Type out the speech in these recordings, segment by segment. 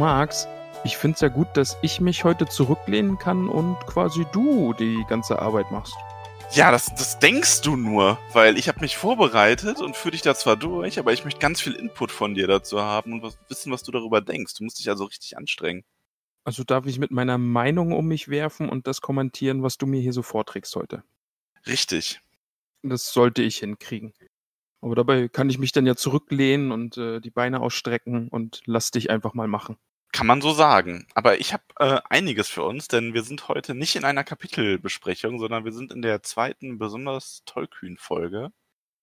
Max, ich finde es ja gut, dass ich mich heute zurücklehnen kann und quasi du die ganze Arbeit machst. Ja, das, das denkst du nur, weil ich habe mich vorbereitet und führe dich da zwar durch, aber ich möchte ganz viel Input von dir dazu haben und was, wissen, was du darüber denkst. Du musst dich also richtig anstrengen. Also darf ich mit meiner Meinung um mich werfen und das kommentieren, was du mir hier so vorträgst heute. Richtig. Das sollte ich hinkriegen. Aber dabei kann ich mich dann ja zurücklehnen und äh, die Beine ausstrecken und lass dich einfach mal machen. Kann man so sagen. Aber ich habe äh, einiges für uns, denn wir sind heute nicht in einer Kapitelbesprechung, sondern wir sind in der zweiten besonders tollkühn Folge.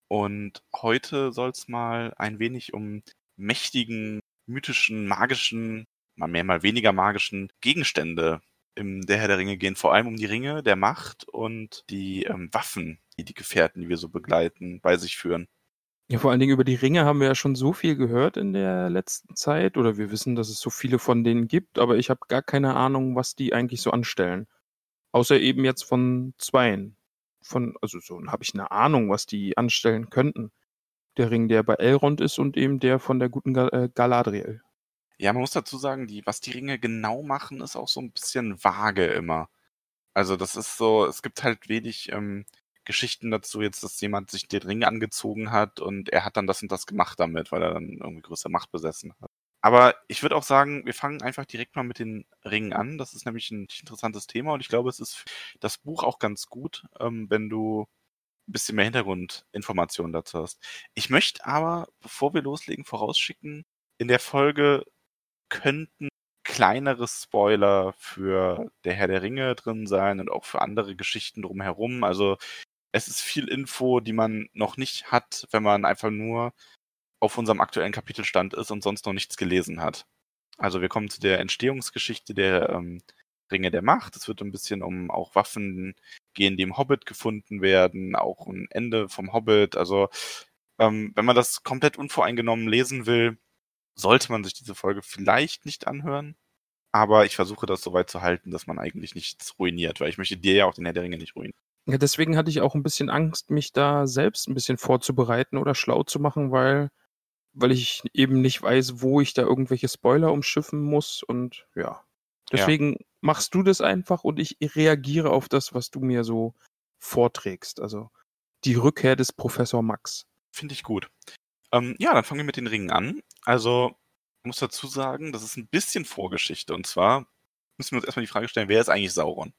Und heute soll es mal ein wenig um mächtigen, mythischen, magischen, mal mehr, mal weniger magischen Gegenstände im Der Herr der Ringe gehen. Vor allem um die Ringe der Macht und die ähm, Waffen, die die Gefährten, die wir so begleiten, bei sich führen. Ja, vor allen Dingen über die Ringe haben wir ja schon so viel gehört in der letzten Zeit. Oder wir wissen, dass es so viele von denen gibt, aber ich habe gar keine Ahnung, was die eigentlich so anstellen. Außer eben jetzt von zweien. Von, also so habe ich eine Ahnung, was die anstellen könnten. Der Ring, der bei Elrond ist und eben der von der guten äh, Galadriel. Ja, man muss dazu sagen, die, was die Ringe genau machen, ist auch so ein bisschen vage immer. Also das ist so, es gibt halt wenig ähm, Geschichten dazu jetzt, dass jemand sich den Ring angezogen hat und er hat dann das und das gemacht damit, weil er dann irgendwie größere Macht besessen hat. Aber ich würde auch sagen, wir fangen einfach direkt mal mit den Ringen an. Das ist nämlich ein interessantes Thema und ich glaube, es ist das Buch auch ganz gut, ähm, wenn du ein bisschen mehr Hintergrundinformationen dazu hast. Ich möchte aber, bevor wir loslegen, vorausschicken, in der Folge könnten kleinere Spoiler für der Herr der Ringe drin sein und auch für andere Geschichten drumherum. Also es ist viel Info, die man noch nicht hat, wenn man einfach nur auf unserem aktuellen Kapitelstand ist und sonst noch nichts gelesen hat. Also wir kommen zu der Entstehungsgeschichte der ähm, Ringe der Macht. Es wird ein bisschen um auch Waffen gehen, die im Hobbit gefunden werden, auch ein Ende vom Hobbit. Also ähm, wenn man das komplett unvoreingenommen lesen will, sollte man sich diese Folge vielleicht nicht anhören. Aber ich versuche das so weit zu halten, dass man eigentlich nichts ruiniert, weil ich möchte dir ja auch den Herr der Ringe nicht ruinieren. Ja, deswegen hatte ich auch ein bisschen Angst, mich da selbst ein bisschen vorzubereiten oder schlau zu machen, weil, weil ich eben nicht weiß, wo ich da irgendwelche Spoiler umschiffen muss und ja. Deswegen ja. machst du das einfach und ich reagiere auf das, was du mir so vorträgst. Also die Rückkehr des Professor Max. Finde ich gut. Ähm, ja, dann fangen wir mit den Ringen an. Also, ich muss dazu sagen, das ist ein bisschen Vorgeschichte. Und zwar müssen wir uns erstmal die Frage stellen, wer ist eigentlich Sauron?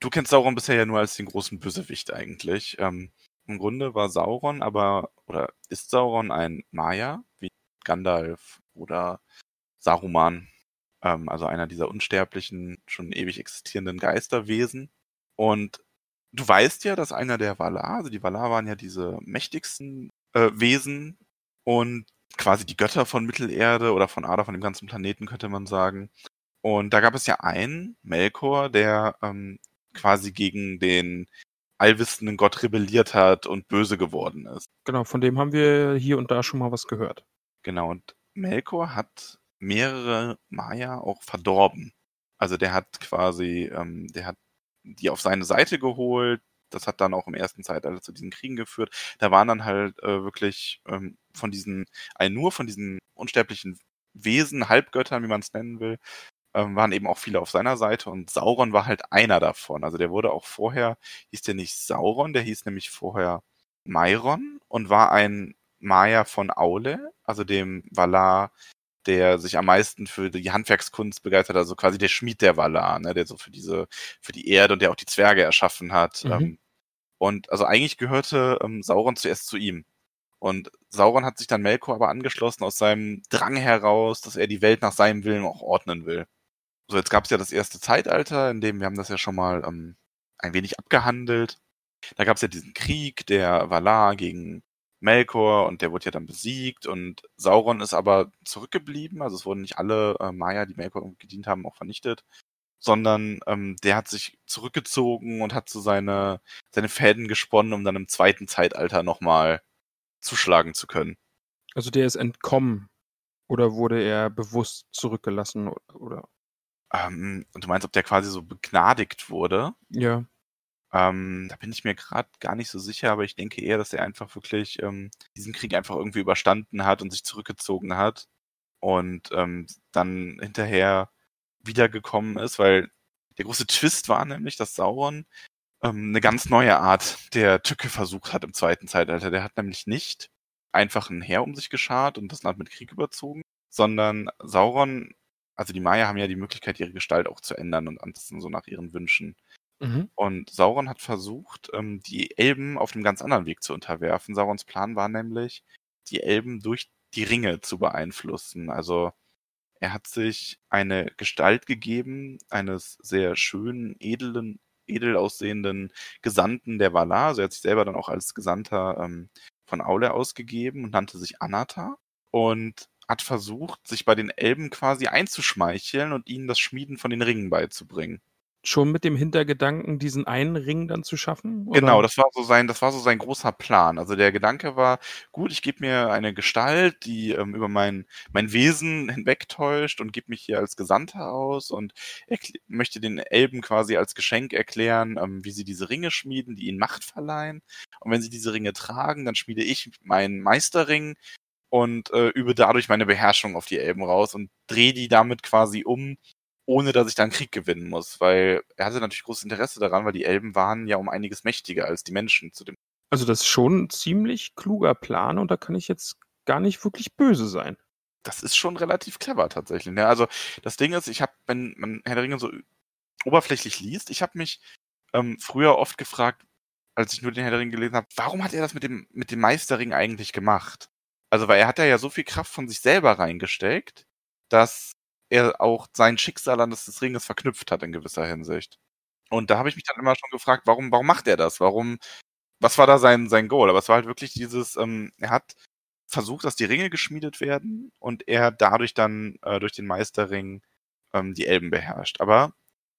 Du kennst Sauron bisher ja nur als den großen Bösewicht eigentlich. Ähm, Im Grunde war Sauron aber, oder ist Sauron ein Maya, wie Gandalf oder Saruman, ähm, also einer dieser unsterblichen, schon ewig existierenden Geisterwesen. Und du weißt ja, dass einer der Valar, also die Valar waren ja diese mächtigsten äh, Wesen und quasi die Götter von Mittelerde oder von Ada, von dem ganzen Planeten, könnte man sagen. Und da gab es ja einen, Melkor, der ähm, quasi gegen den allwissenden Gott rebelliert hat und böse geworden ist. Genau, von dem haben wir hier und da schon mal was gehört. Genau, und Melkor hat mehrere Maya auch verdorben. Also der hat quasi, ähm, der hat die auf seine Seite geholt. Das hat dann auch im ersten Zeitalter zu diesen Kriegen geführt. Da waren dann halt äh, wirklich ähm, von diesen, ein nur von diesen unsterblichen Wesen, Halbgöttern, wie man es nennen will, ähm, waren eben auch viele auf seiner Seite und Sauron war halt einer davon. Also der wurde auch vorher, hieß der nicht Sauron, der hieß nämlich vorher Mairon und war ein Maya von Aule, also dem Valar, der sich am meisten für die Handwerkskunst begeistert, also quasi der Schmied der Valar, ne, der so für diese, für die Erde und der auch die Zwerge erschaffen hat. Mhm. Ähm, und also eigentlich gehörte ähm, Sauron zuerst zu ihm. Und Sauron hat sich dann Melkor aber angeschlossen aus seinem Drang heraus, dass er die Welt nach seinem Willen auch ordnen will. So, jetzt gab es ja das erste Zeitalter, in dem wir haben das ja schon mal ähm, ein wenig abgehandelt. Da gab es ja diesen Krieg der Valar gegen Melkor und der wurde ja dann besiegt und Sauron ist aber zurückgeblieben. Also es wurden nicht alle äh, Maya, die Melkor gedient haben, auch vernichtet, sondern ähm, der hat sich zurückgezogen und hat so seine, seine Fäden gesponnen, um dann im zweiten Zeitalter nochmal zuschlagen zu können. Also der ist entkommen oder wurde er bewusst zurückgelassen oder? Ähm, und du meinst, ob der quasi so begnadigt wurde? Ja. Ähm, da bin ich mir gerade gar nicht so sicher, aber ich denke eher, dass er einfach wirklich ähm, diesen Krieg einfach irgendwie überstanden hat und sich zurückgezogen hat und ähm, dann hinterher wiedergekommen ist, weil der große Twist war nämlich, dass Sauron ähm, eine ganz neue Art der Tücke versucht hat im zweiten Zeitalter. Der hat nämlich nicht einfach ein Heer um sich geschart und das Land mit Krieg überzogen, sondern Sauron, also die Maya haben ja die Möglichkeit, ihre Gestalt auch zu ändern und anpassen so nach ihren Wünschen. Mhm. Und Sauron hat versucht, ähm, die Elben auf einem ganz anderen Weg zu unterwerfen. Saurons Plan war nämlich, die Elben durch die Ringe zu beeinflussen. Also er hat sich eine Gestalt gegeben, eines sehr schönen, edlen, edel aussehenden Gesandten der Valar. Also er hat sich selber dann auch als Gesandter ähm, von Aule ausgegeben und nannte sich Anata und hat versucht, sich bei den Elben quasi einzuschmeicheln und ihnen das Schmieden von den Ringen beizubringen schon mit dem Hintergedanken, diesen einen Ring dann zu schaffen? Oder? Genau, das war so sein, das war so sein großer Plan. Also der Gedanke war, gut, ich gebe mir eine Gestalt, die ähm, über mein, mein Wesen hinwegtäuscht und gebe mich hier als Gesandter aus und möchte den Elben quasi als Geschenk erklären, ähm, wie sie diese Ringe schmieden, die ihnen Macht verleihen. Und wenn sie diese Ringe tragen, dann schmiede ich meinen Meisterring und äh, übe dadurch meine Beherrschung auf die Elben raus und drehe die damit quasi um ohne dass ich dann Krieg gewinnen muss, weil er hatte natürlich großes Interesse daran, weil die Elben waren ja um einiges mächtiger als die Menschen zu dem. Also das ist schon ein ziemlich kluger Plan und da kann ich jetzt gar nicht wirklich böse sein. Das ist schon relativ clever tatsächlich. Ne? Also das Ding ist, ich habe, wenn man Herr der Ringe so oberflächlich liest, ich habe mich ähm, früher oft gefragt, als ich nur den Herr der Ringe gelesen habe, warum hat er das mit dem, mit dem Meisterring eigentlich gemacht? Also, weil er hat ja so viel Kraft von sich selber reingesteckt, dass er auch sein Schicksal an das des Ringes verknüpft hat in gewisser Hinsicht. Und da habe ich mich dann immer schon gefragt, warum, warum macht er das? Warum, was war da sein, sein Goal? Aber es war halt wirklich dieses, ähm, er hat versucht, dass die Ringe geschmiedet werden und er dadurch dann äh, durch den Meisterring ähm, die Elben beherrscht. Aber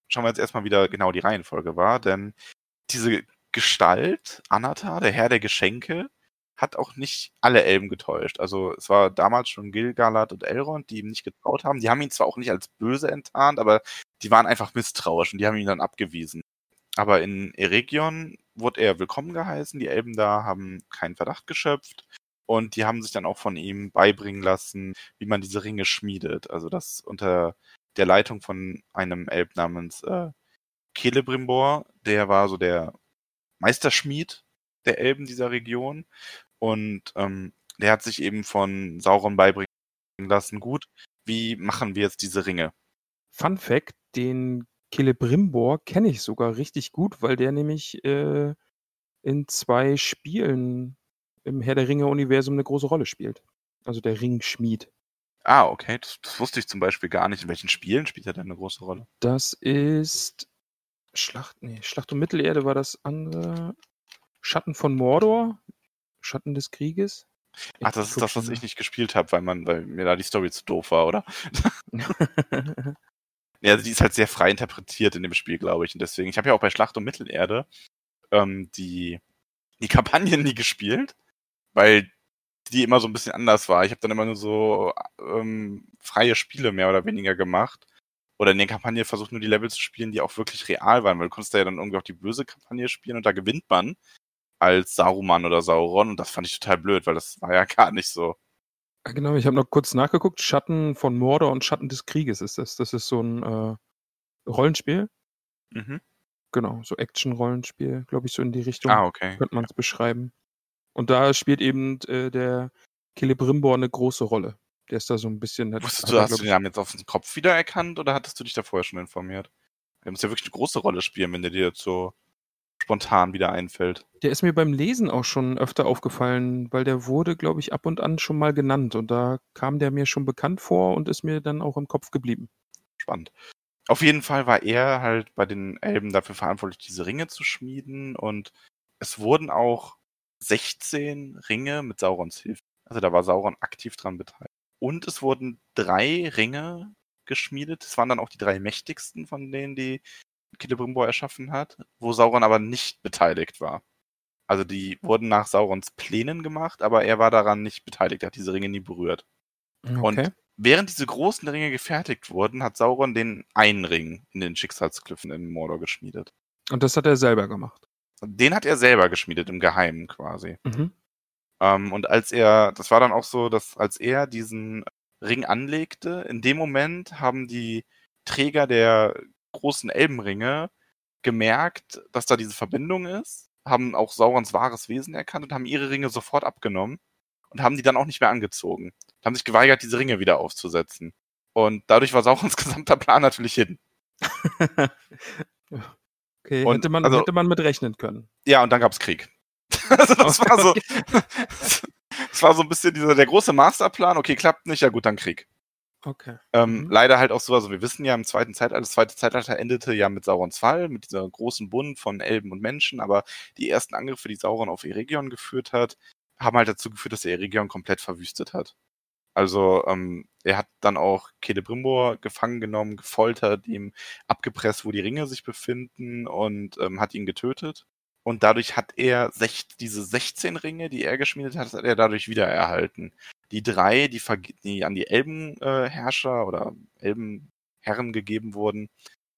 schauen wir jetzt erstmal wieder genau die Reihenfolge war, denn diese Gestalt, Anatar, der Herr der Geschenke, hat auch nicht alle Elben getäuscht. Also es war damals schon Gil-galad und Elrond, die ihm nicht getraut haben. Die haben ihn zwar auch nicht als böse enttarnt, aber die waren einfach misstrauisch und die haben ihn dann abgewiesen. Aber in Eregion wurde er willkommen geheißen. Die Elben da haben keinen Verdacht geschöpft. Und die haben sich dann auch von ihm beibringen lassen, wie man diese Ringe schmiedet. Also das unter der Leitung von einem Elb namens äh, Celebrimbor, der war so der Meisterschmied der Elben dieser Region. Und ähm, der hat sich eben von Sauron beibringen lassen, gut, wie machen wir jetzt diese Ringe? Fun Fact, den Celebrimbor kenne ich sogar richtig gut, weil der nämlich äh, in zwei Spielen im Herr der Ringe-Universum eine große Rolle spielt. Also der Ringschmied. Ah, okay. Das, das, wusste ich zum Beispiel gar nicht. In welchen Spielen spielt er denn eine große Rolle? Das ist Schlacht, nee, Schlacht um Mittelerde war das andere. Schatten von Mordor Schatten des Krieges. Ach, das ist das, was ich nicht gespielt habe, weil man, weil mir da die Story zu doof war, oder? ja, also die ist halt sehr frei interpretiert in dem Spiel, glaube ich. Und deswegen, ich habe ja auch bei Schlacht um Mittelerde ähm, die, die Kampagnen nie gespielt, weil die immer so ein bisschen anders war. Ich habe dann immer nur so ähm, freie Spiele mehr oder weniger gemacht. Oder in der Kampagne versucht nur die Level zu spielen, die auch wirklich real waren, weil du konntest ja dann irgendwie auch die böse Kampagne spielen und da gewinnt man als Saruman oder Sauron und das fand ich total blöd, weil das war ja gar nicht so. Genau, ich habe noch kurz nachgeguckt. Schatten von Mordor und Schatten des Krieges ist das. Das ist so ein äh, Rollenspiel. Mhm. Genau, so Action-Rollenspiel, glaube ich, so in die Richtung. Ah, okay. Könnte man es ja. beschreiben. Und da spielt eben äh, der Celebrimbor eine große Rolle. Der ist da so ein bisschen. Wusstest du, hast du den Namen jetzt auf den Kopf wiedererkannt oder hattest du dich da vorher schon informiert? Der muss ja wirklich eine große Rolle spielen, wenn der dir so spontan wieder einfällt. Der ist mir beim Lesen auch schon öfter aufgefallen, weil der wurde, glaube ich, ab und an schon mal genannt und da kam der mir schon bekannt vor und ist mir dann auch im Kopf geblieben. Spannend. Auf jeden Fall war er halt bei den Elben dafür verantwortlich, diese Ringe zu schmieden und es wurden auch 16 Ringe mit Saurons Hilfe. Also da war Sauron aktiv dran beteiligt. Und es wurden drei Ringe geschmiedet. Es waren dann auch die drei mächtigsten von denen, die Celebrimbor erschaffen hat, wo Sauron aber nicht beteiligt war. Also die wurden nach Saurons Plänen gemacht, aber er war daran nicht beteiligt, er hat diese Ringe nie berührt. Okay. Und während diese großen Ringe gefertigt wurden, hat Sauron den einen Ring in den Schicksalsklüffen in Mordor geschmiedet. Und das hat er selber gemacht. Den hat er selber geschmiedet, im Geheimen quasi. Mhm. Ähm, und als er, das war dann auch so, dass als er diesen Ring anlegte, in dem Moment haben die Träger der großen Elbenringe gemerkt, dass da diese Verbindung ist, haben auch Saurons wahres Wesen erkannt und haben ihre Ringe sofort abgenommen und haben die dann auch nicht mehr angezogen. Haben sich geweigert, diese Ringe wieder aufzusetzen. Und dadurch war Saurons gesamter Plan natürlich hin. okay, Und hätte, man, also- hätte man mit rechnen können. Ja, und dann gab's Krieg. also das war so, das war so ein bisschen dieser, der große Masterplan. Okay, klappt nicht, ja gut, dann Krieg. Okay. Ähm, Mhm. Leider halt auch so, also wir wissen ja im zweiten Zeitalter, das zweite Zeitalter endete ja mit Saurons Fall, mit dieser großen Bund von Elben und Menschen, aber die ersten Angriffe, die Sauron auf Eregion geführt hat, haben halt dazu geführt, dass er Eregion komplett verwüstet hat. Also ähm, er hat dann auch Celebrimbor gefangen genommen, gefoltert, ihm abgepresst, wo die Ringe sich befinden und ähm, hat ihn getötet. Und dadurch hat er diese 16 Ringe, die er geschmiedet hat, hat er dadurch wiedererhalten. Die drei, die, die an die Elbenherrscher äh, oder Elbenherren gegeben wurden,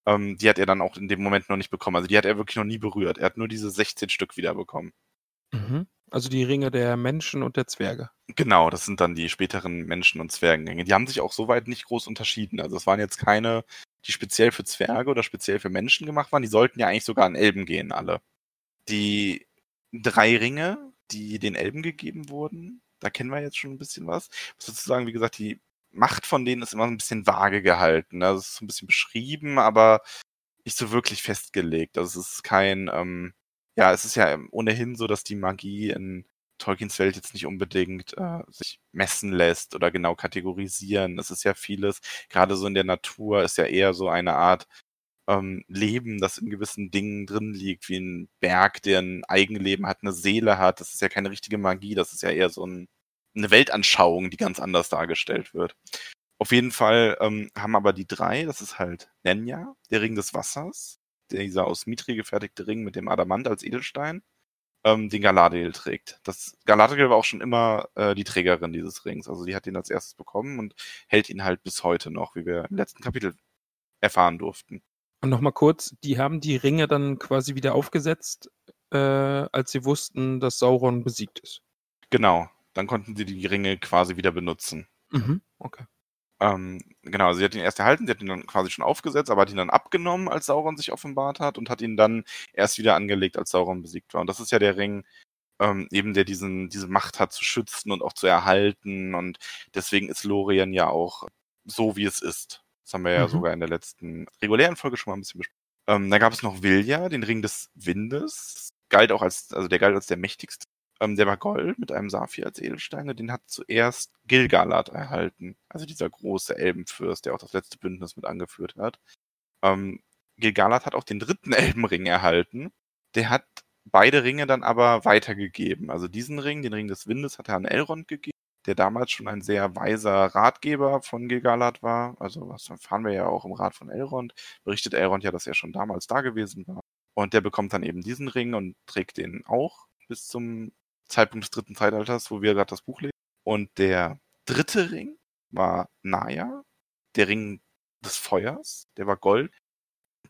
ähm, die hat er dann auch in dem Moment noch nicht bekommen. Also die hat er wirklich noch nie berührt. Er hat nur diese 16 Stück wiederbekommen. Mhm. Also die Ringe der Menschen und der Zwerge. Genau, das sind dann die späteren Menschen- und Zwergenringe. Die haben sich auch soweit nicht groß unterschieden. Also es waren jetzt keine, die speziell für Zwerge oder speziell für Menschen gemacht waren. Die sollten ja eigentlich sogar an Elben gehen, alle. Die drei Ringe, die den Elben gegeben wurden, da kennen wir jetzt schon ein bisschen was. Sozusagen, wie gesagt, die Macht von denen ist immer ein bisschen vage gehalten. Also es ist so ein bisschen beschrieben, aber nicht so wirklich festgelegt. Also es ist kein, ähm, ja, es ist ja ohnehin so, dass die Magie in Tolkiens Welt jetzt nicht unbedingt äh, sich messen lässt oder genau kategorisieren. Es ist ja vieles, gerade so in der Natur ist ja eher so eine Art ähm, Leben, das in gewissen Dingen drin liegt, wie ein Berg, der ein Eigenleben hat, eine Seele hat. Das ist ja keine richtige Magie, das ist ja eher so ein, eine Weltanschauung, die ganz anders dargestellt wird. Auf jeden Fall ähm, haben aber die drei, das ist halt Nenya, der Ring des Wassers, dieser aus Mitri gefertigte Ring mit dem Adamant als Edelstein, ähm, den Galadriel trägt. Das Galadriel war auch schon immer äh, die Trägerin dieses Rings. Also die hat ihn als erstes bekommen und hält ihn halt bis heute noch, wie wir im letzten Kapitel erfahren durften. Und nochmal kurz, die haben die Ringe dann quasi wieder aufgesetzt, äh, als sie wussten, dass Sauron besiegt ist. Genau, dann konnten sie die Ringe quasi wieder benutzen. Mhm. Okay. Ähm, genau, also sie hat ihn erst erhalten, sie hat ihn dann quasi schon aufgesetzt, aber hat ihn dann abgenommen, als Sauron sich offenbart hat und hat ihn dann erst wieder angelegt, als Sauron besiegt war. Und das ist ja der Ring, ähm, eben der diesen, diese Macht hat zu schützen und auch zu erhalten. Und deswegen ist Lorien ja auch so, wie es ist. Das haben wir ja Mhm. sogar in der letzten regulären Folge schon mal ein bisschen besprochen. Ähm, da gab es noch Vilja, den Ring des Windes. Galt auch als, also der galt als der mächtigste. Ähm, der war Gold mit einem Saphir als Edelstein und den hat zuerst Gilgalad erhalten. Also dieser große Elbenfürst, der auch das letzte Bündnis mit angeführt hat. Ähm, Gilgalad hat auch den dritten Elbenring erhalten. Der hat beide Ringe dann aber weitergegeben. Also diesen Ring, den Ring des Windes, hat er an Elrond gegeben, der damals schon ein sehr weiser Ratgeber von Gilgalad war. Also was erfahren wir ja auch im Rat von Elrond. Berichtet Elrond ja, dass er schon damals da gewesen war. Und der bekommt dann eben diesen Ring und trägt den auch bis zum Zeitpunkt des dritten Zeitalters, wo wir gerade das Buch lesen. Und der dritte Ring war Naya, der Ring des Feuers, der war Gold.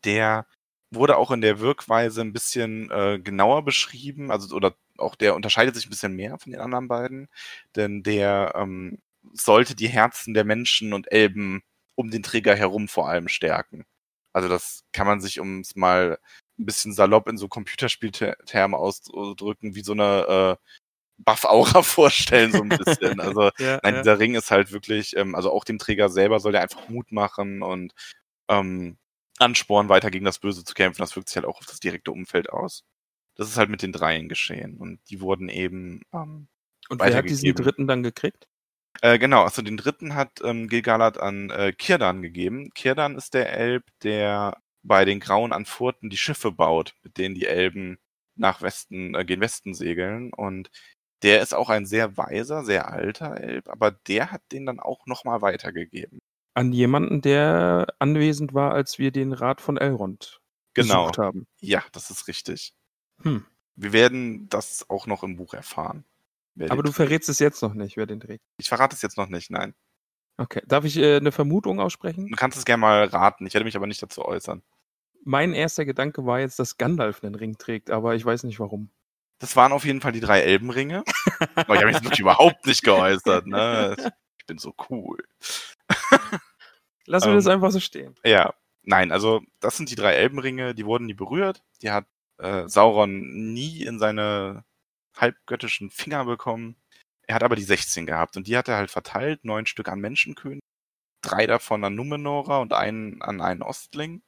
Der wurde auch in der Wirkweise ein bisschen äh, genauer beschrieben, also oder auch der unterscheidet sich ein bisschen mehr von den anderen beiden, denn der ähm, sollte die Herzen der Menschen und Elben um den Träger herum vor allem stärken. Also das kann man sich, um es mal ein bisschen salopp in so Computerspieltermen ausdrücken, wie so eine äh, Buff-Aura vorstellen, so ein bisschen. Also Ja, Nein, ja. dieser Ring ist halt wirklich, ähm, also auch dem Träger selber soll der einfach Mut machen und ähm, anspornen, weiter gegen das Böse zu kämpfen. Das wirkt sich halt auch auf das direkte Umfeld aus. Das ist halt mit den Dreien geschehen. Und die wurden eben. Ähm, Und wer hat diesen dritten dann gekriegt? Äh, genau, also den dritten hat ähm, Gilgalad an äh, Kirdan gegeben. Kirdan ist der Elb, der bei den Grauen an Furten die Schiffe baut, mit denen die Elben nach Westen, äh, gen Westen segeln. Und der ist auch ein sehr weiser, sehr alter Elb, aber der hat den dann auch nochmal weitergegeben. An jemanden, der anwesend war, als wir den Rat von Elrond Genau. gesucht haben. Ja, das ist richtig. Hm. Wir werden das auch noch im Buch erfahren. Aber du verrätst es jetzt noch nicht, wer den trägt. Ich verrate es jetzt noch nicht, nein. Okay. Darf ich äh, eine Vermutung aussprechen? Du kannst es gerne mal raten. Ich werde mich aber nicht dazu äußern. Mein erster Gedanke war jetzt, dass Gandalf einen Ring trägt, aber ich weiß nicht warum. Das waren auf jeden Fall die drei Elbenringe. Aber ich habe mich jetzt wirklich überhaupt nicht geäußert. Ne? Ich bin so cool. Lassen wir Ähm, das einfach so stehen. Ja, nein, also das sind die drei Elbenringe, die wurden nie berührt. Die hat äh, Sauron nie in seine halbgöttischen Finger bekommen. Er hat aber die 16 gehabt und die hat er halt verteilt, neun Stück an Menschenkönig, drei davon an Numenora und einen an einen Ostling.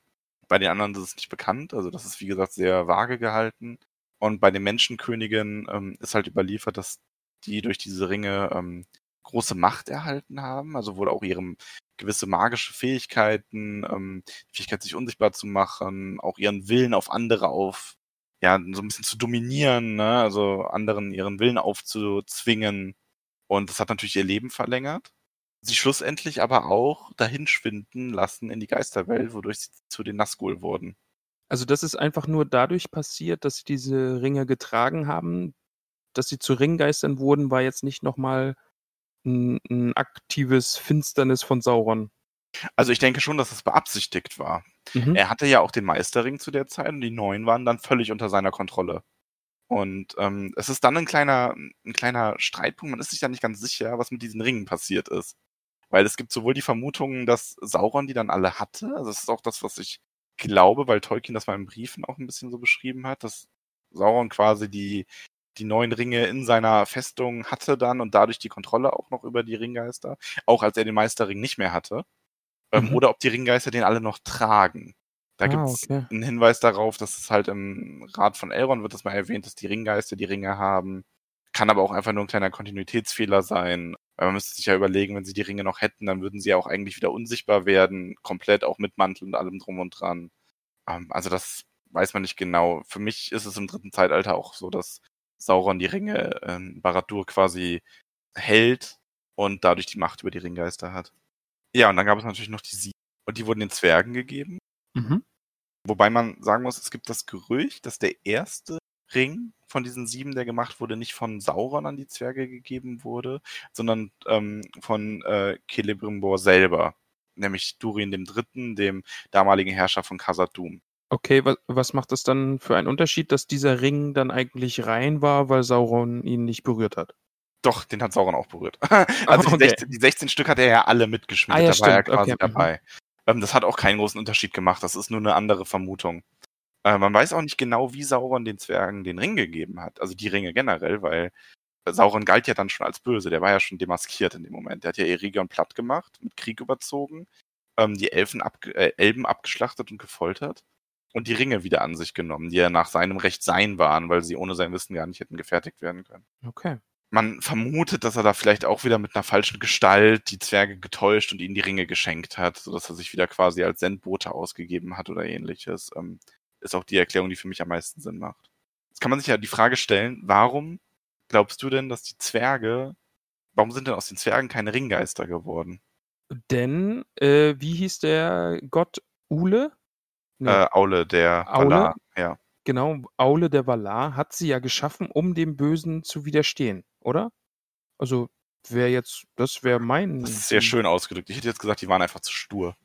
Bei den anderen ist es nicht bekannt, also das ist wie gesagt sehr vage gehalten. Und bei den Menschenkönigen ähm, ist halt überliefert, dass die durch diese Ringe ähm, große Macht erhalten haben, also wohl auch ihrem gewisse magische Fähigkeiten, ähm, die Fähigkeit, sich unsichtbar zu machen, auch ihren Willen auf andere auf, ja, so ein bisschen zu dominieren, ne? also anderen ihren Willen aufzuzwingen. Und das hat natürlich ihr Leben verlängert. Sie schlussendlich aber auch dahin schwinden lassen in die Geisterwelt, wodurch sie zu den Nazgul wurden. Also das ist einfach nur dadurch passiert, dass sie diese Ringe getragen haben, dass sie zu Ringgeistern wurden, war jetzt nicht nochmal ein, ein aktives Finsternis von Sauron. Also ich denke schon, dass es beabsichtigt war. Mhm. Er hatte ja auch den Meisterring zu der Zeit und die neuen waren dann völlig unter seiner Kontrolle. Und ähm, es ist dann ein kleiner, ein kleiner Streitpunkt. Man ist sich da nicht ganz sicher, was mit diesen Ringen passiert ist. Weil es gibt sowohl die Vermutung, dass Sauron die dann alle hatte. Also das ist auch das, was ich glaube, weil Tolkien das mal in Briefen auch ein bisschen so beschrieben hat, dass Sauron quasi die, die neuen Ringe in seiner Festung hatte dann und dadurch die Kontrolle auch noch über die Ringgeister. Auch als er den Meisterring nicht mehr hatte. Ähm, Mhm. Oder ob die Ringgeister den alle noch tragen. Da Ah, gibt's okay. einen Hinweis darauf, dass es halt im Rat von Elrond wird das mal erwähnt, dass die Ringgeister die Ringe haben. Kann aber auch einfach nur ein kleiner Kontinuitätsfehler sein. Weil man müsste sich ja überlegen, wenn sie die Ringe noch hätten, dann würden sie ja auch eigentlich wieder unsichtbar werden, komplett auch mit Mantel und allem drum und dran. Ähm, also das weiß man nicht genau. Für mich ist es im dritten Zeitalter auch so, dass Sauron die Ringe in Barad-dûr quasi hält und dadurch die Macht über die Ringgeister hat. Ja, und dann gab es natürlich noch die sieben. Und die wurden den Zwergen gegeben. Mhm. Wobei man sagen muss, es gibt das Gerücht, dass der erste Ring von diesen sieben, der gemacht wurde, nicht von Sauron an die Zwerge gegeben wurde, sondern ähm, von äh, Celebrimbor selber. Nämlich Durin dem Dritten, dem damaligen Herrscher von Khazad-dûm. Okay, was, was macht das dann für einen Unterschied, dass dieser Ring dann eigentlich rein war, weil Sauron ihn nicht berührt hat? Doch, den hat Sauron auch berührt. also die, okay. 16, die 16 Stück hat er ja alle mitgeschmiedet, Ah, ja, da war er stimmt, quasi okay, mhm. dabei. Ähm, das hat auch keinen großen Unterschied gemacht, das ist nur eine andere Vermutung. Äh, man weiß auch nicht genau, wie Sauron den Zwergen den Ring gegeben hat, also die Ringe generell, weil Sauron galt ja dann schon als böse, der war ja schon demaskiert in dem Moment. Der hat ja Eregion platt gemacht, mit Krieg überzogen, ähm, die Elfen abge äh, Elben abgeschlachtet und gefoltert und die Ringe wieder an sich genommen, die ja nach seinem Recht sein waren, weil sie ohne sein Wissen gar nicht hätten gefertigt werden können Okay. Man vermutet, dass er da vielleicht auch wieder mit einer falschen Gestalt die Zwerge getäuscht und ihnen die Ringe geschenkt hat, sodass er sich wieder quasi als Sendbote ausgegeben hat oder ähnliches. Ähm, ist auch die Erklärung, die für mich am meisten Sinn macht. Jetzt kann man sich ja die Frage stellen, warum glaubst du denn, dass die Zwerge, warum sind denn aus den Zwergen keine Ringgeister geworden? Denn, äh, wie hieß der Gott Ule? Nee, Äh, Aule, der Aule? Valar, ja. genau, Aule der Valar hat sie ja geschaffen, um dem Bösen zu widerstehen, oder? Also, wäre jetzt, das wäre mein. Das ist sehr schön ausgedrückt. Ich hätte jetzt gesagt, die waren einfach zu stur.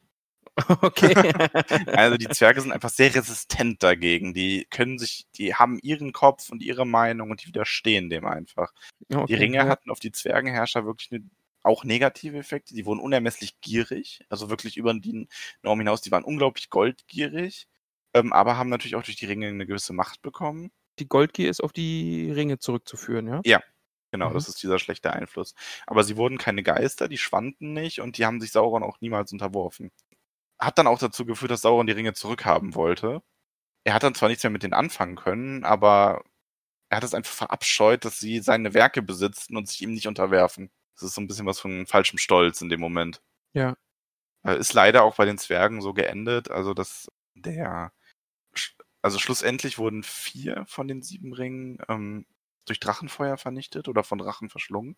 okay. Also die Zwerge sind einfach sehr resistent dagegen. Die können sich, die haben ihren Kopf und ihre Meinung und die widerstehen dem einfach. okay. Die Ringe ja. hatten auf die Zwergenherrscher wirklich eine, auch negative Effekte. Die wurden unermesslich gierig, also wirklich über die Norm hinaus. Die waren unglaublich goldgierig, ähm, aber haben natürlich auch durch die Ringe eine gewisse Macht bekommen. Die Goldgier ist auf die Ringe zurückzuführen, ja? Ja. Genau, Mhm. das ist dieser schlechte Einfluss. Aber sie wurden keine Geister, die schwanden nicht und die haben sich Sauron auch niemals unterworfen. Hat dann auch dazu geführt, dass Sauron die Ringe zurückhaben wollte. er hat dann zwar nichts mehr mit denen anfangen können, aber er hat es einfach verabscheut, dass sie seine Werke besitzen und sich ihm nicht unterwerfen. Das ist so ein bisschen was von falschem Stolz in dem Moment. Ja. Äh, Ist leider auch bei den Zwergen so geendet, also dass der, also schlussendlich wurden vier von den sieben Ringen ähm, durch Drachenfeuer vernichtet oder von Drachen verschlungen.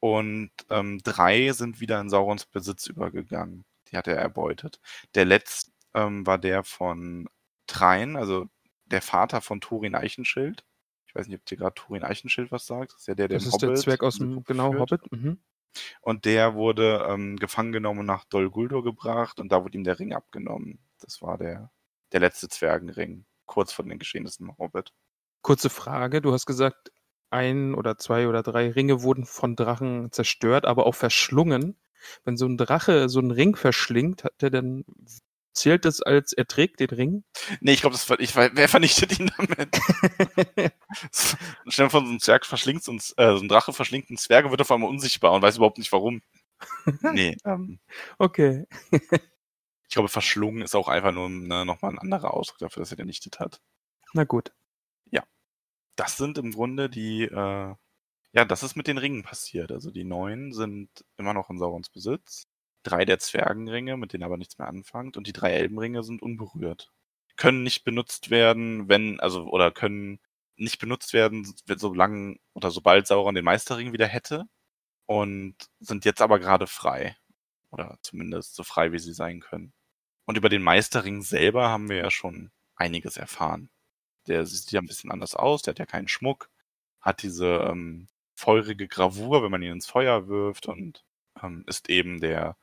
Und ähm, drei sind wieder in Saurons Besitz übergegangen. Die hat er erbeutet. Der letzte ähm, war der von Trein, also der Vater von Thorin Eichenschild. Ich weiß nicht, ob dir gerade Thorin Eichenschild was sagt. Das ist ja der, der Das ist der Zwerg aus dem, genau, führt. Hobbit. Mhm. Und der wurde ähm, gefangen genommen nach Dol Guldur gebracht und da wurde ihm der Ring abgenommen. Das war der, der letzte Zwergenring, kurz vor den Geschehnissen im Hobbit. Kurze Frage, du hast gesagt, ein oder zwei oder drei Ringe wurden von Drachen zerstört, aber auch verschlungen. Wenn so ein Drache so einen Ring verschlingt, hat der dann, zählt das als er trägt den Ring? Nee, ich glaube, das ich, wer vernichtet ihn damit? Stell dir vor, so ein Zwerg verschlingt so ein, äh, so ein Drache verschlingt einen Zwerg und wird auf einmal unsichtbar und weiß überhaupt nicht warum. nee, ähm, okay. ich glaube, verschlungen ist auch einfach nur ne, nochmal ein anderer Ausdruck dafür, dass er vernichtet hat. Na gut. Das sind im Grunde die, äh, ja, das ist mit den Ringen passiert. Also die neun sind immer noch in Saurons Besitz. Drei der Zwergenringe, mit denen er aber nichts mehr anfängt, und die drei Elbenringe sind unberührt. Können nicht benutzt werden, wenn, also, oder können nicht benutzt werden, solange oder sobald Sauron den Meisterring wieder hätte. Und sind jetzt aber gerade frei. Oder zumindest so frei, wie sie sein können. Und über den Meisterring selber haben wir ja schon einiges erfahren der sieht ja ein bisschen anders aus, der hat ja keinen Schmuck, hat diese ähm, feurige Gravur, wenn man ihn ins Feuer wirft und ähm, ist eben der,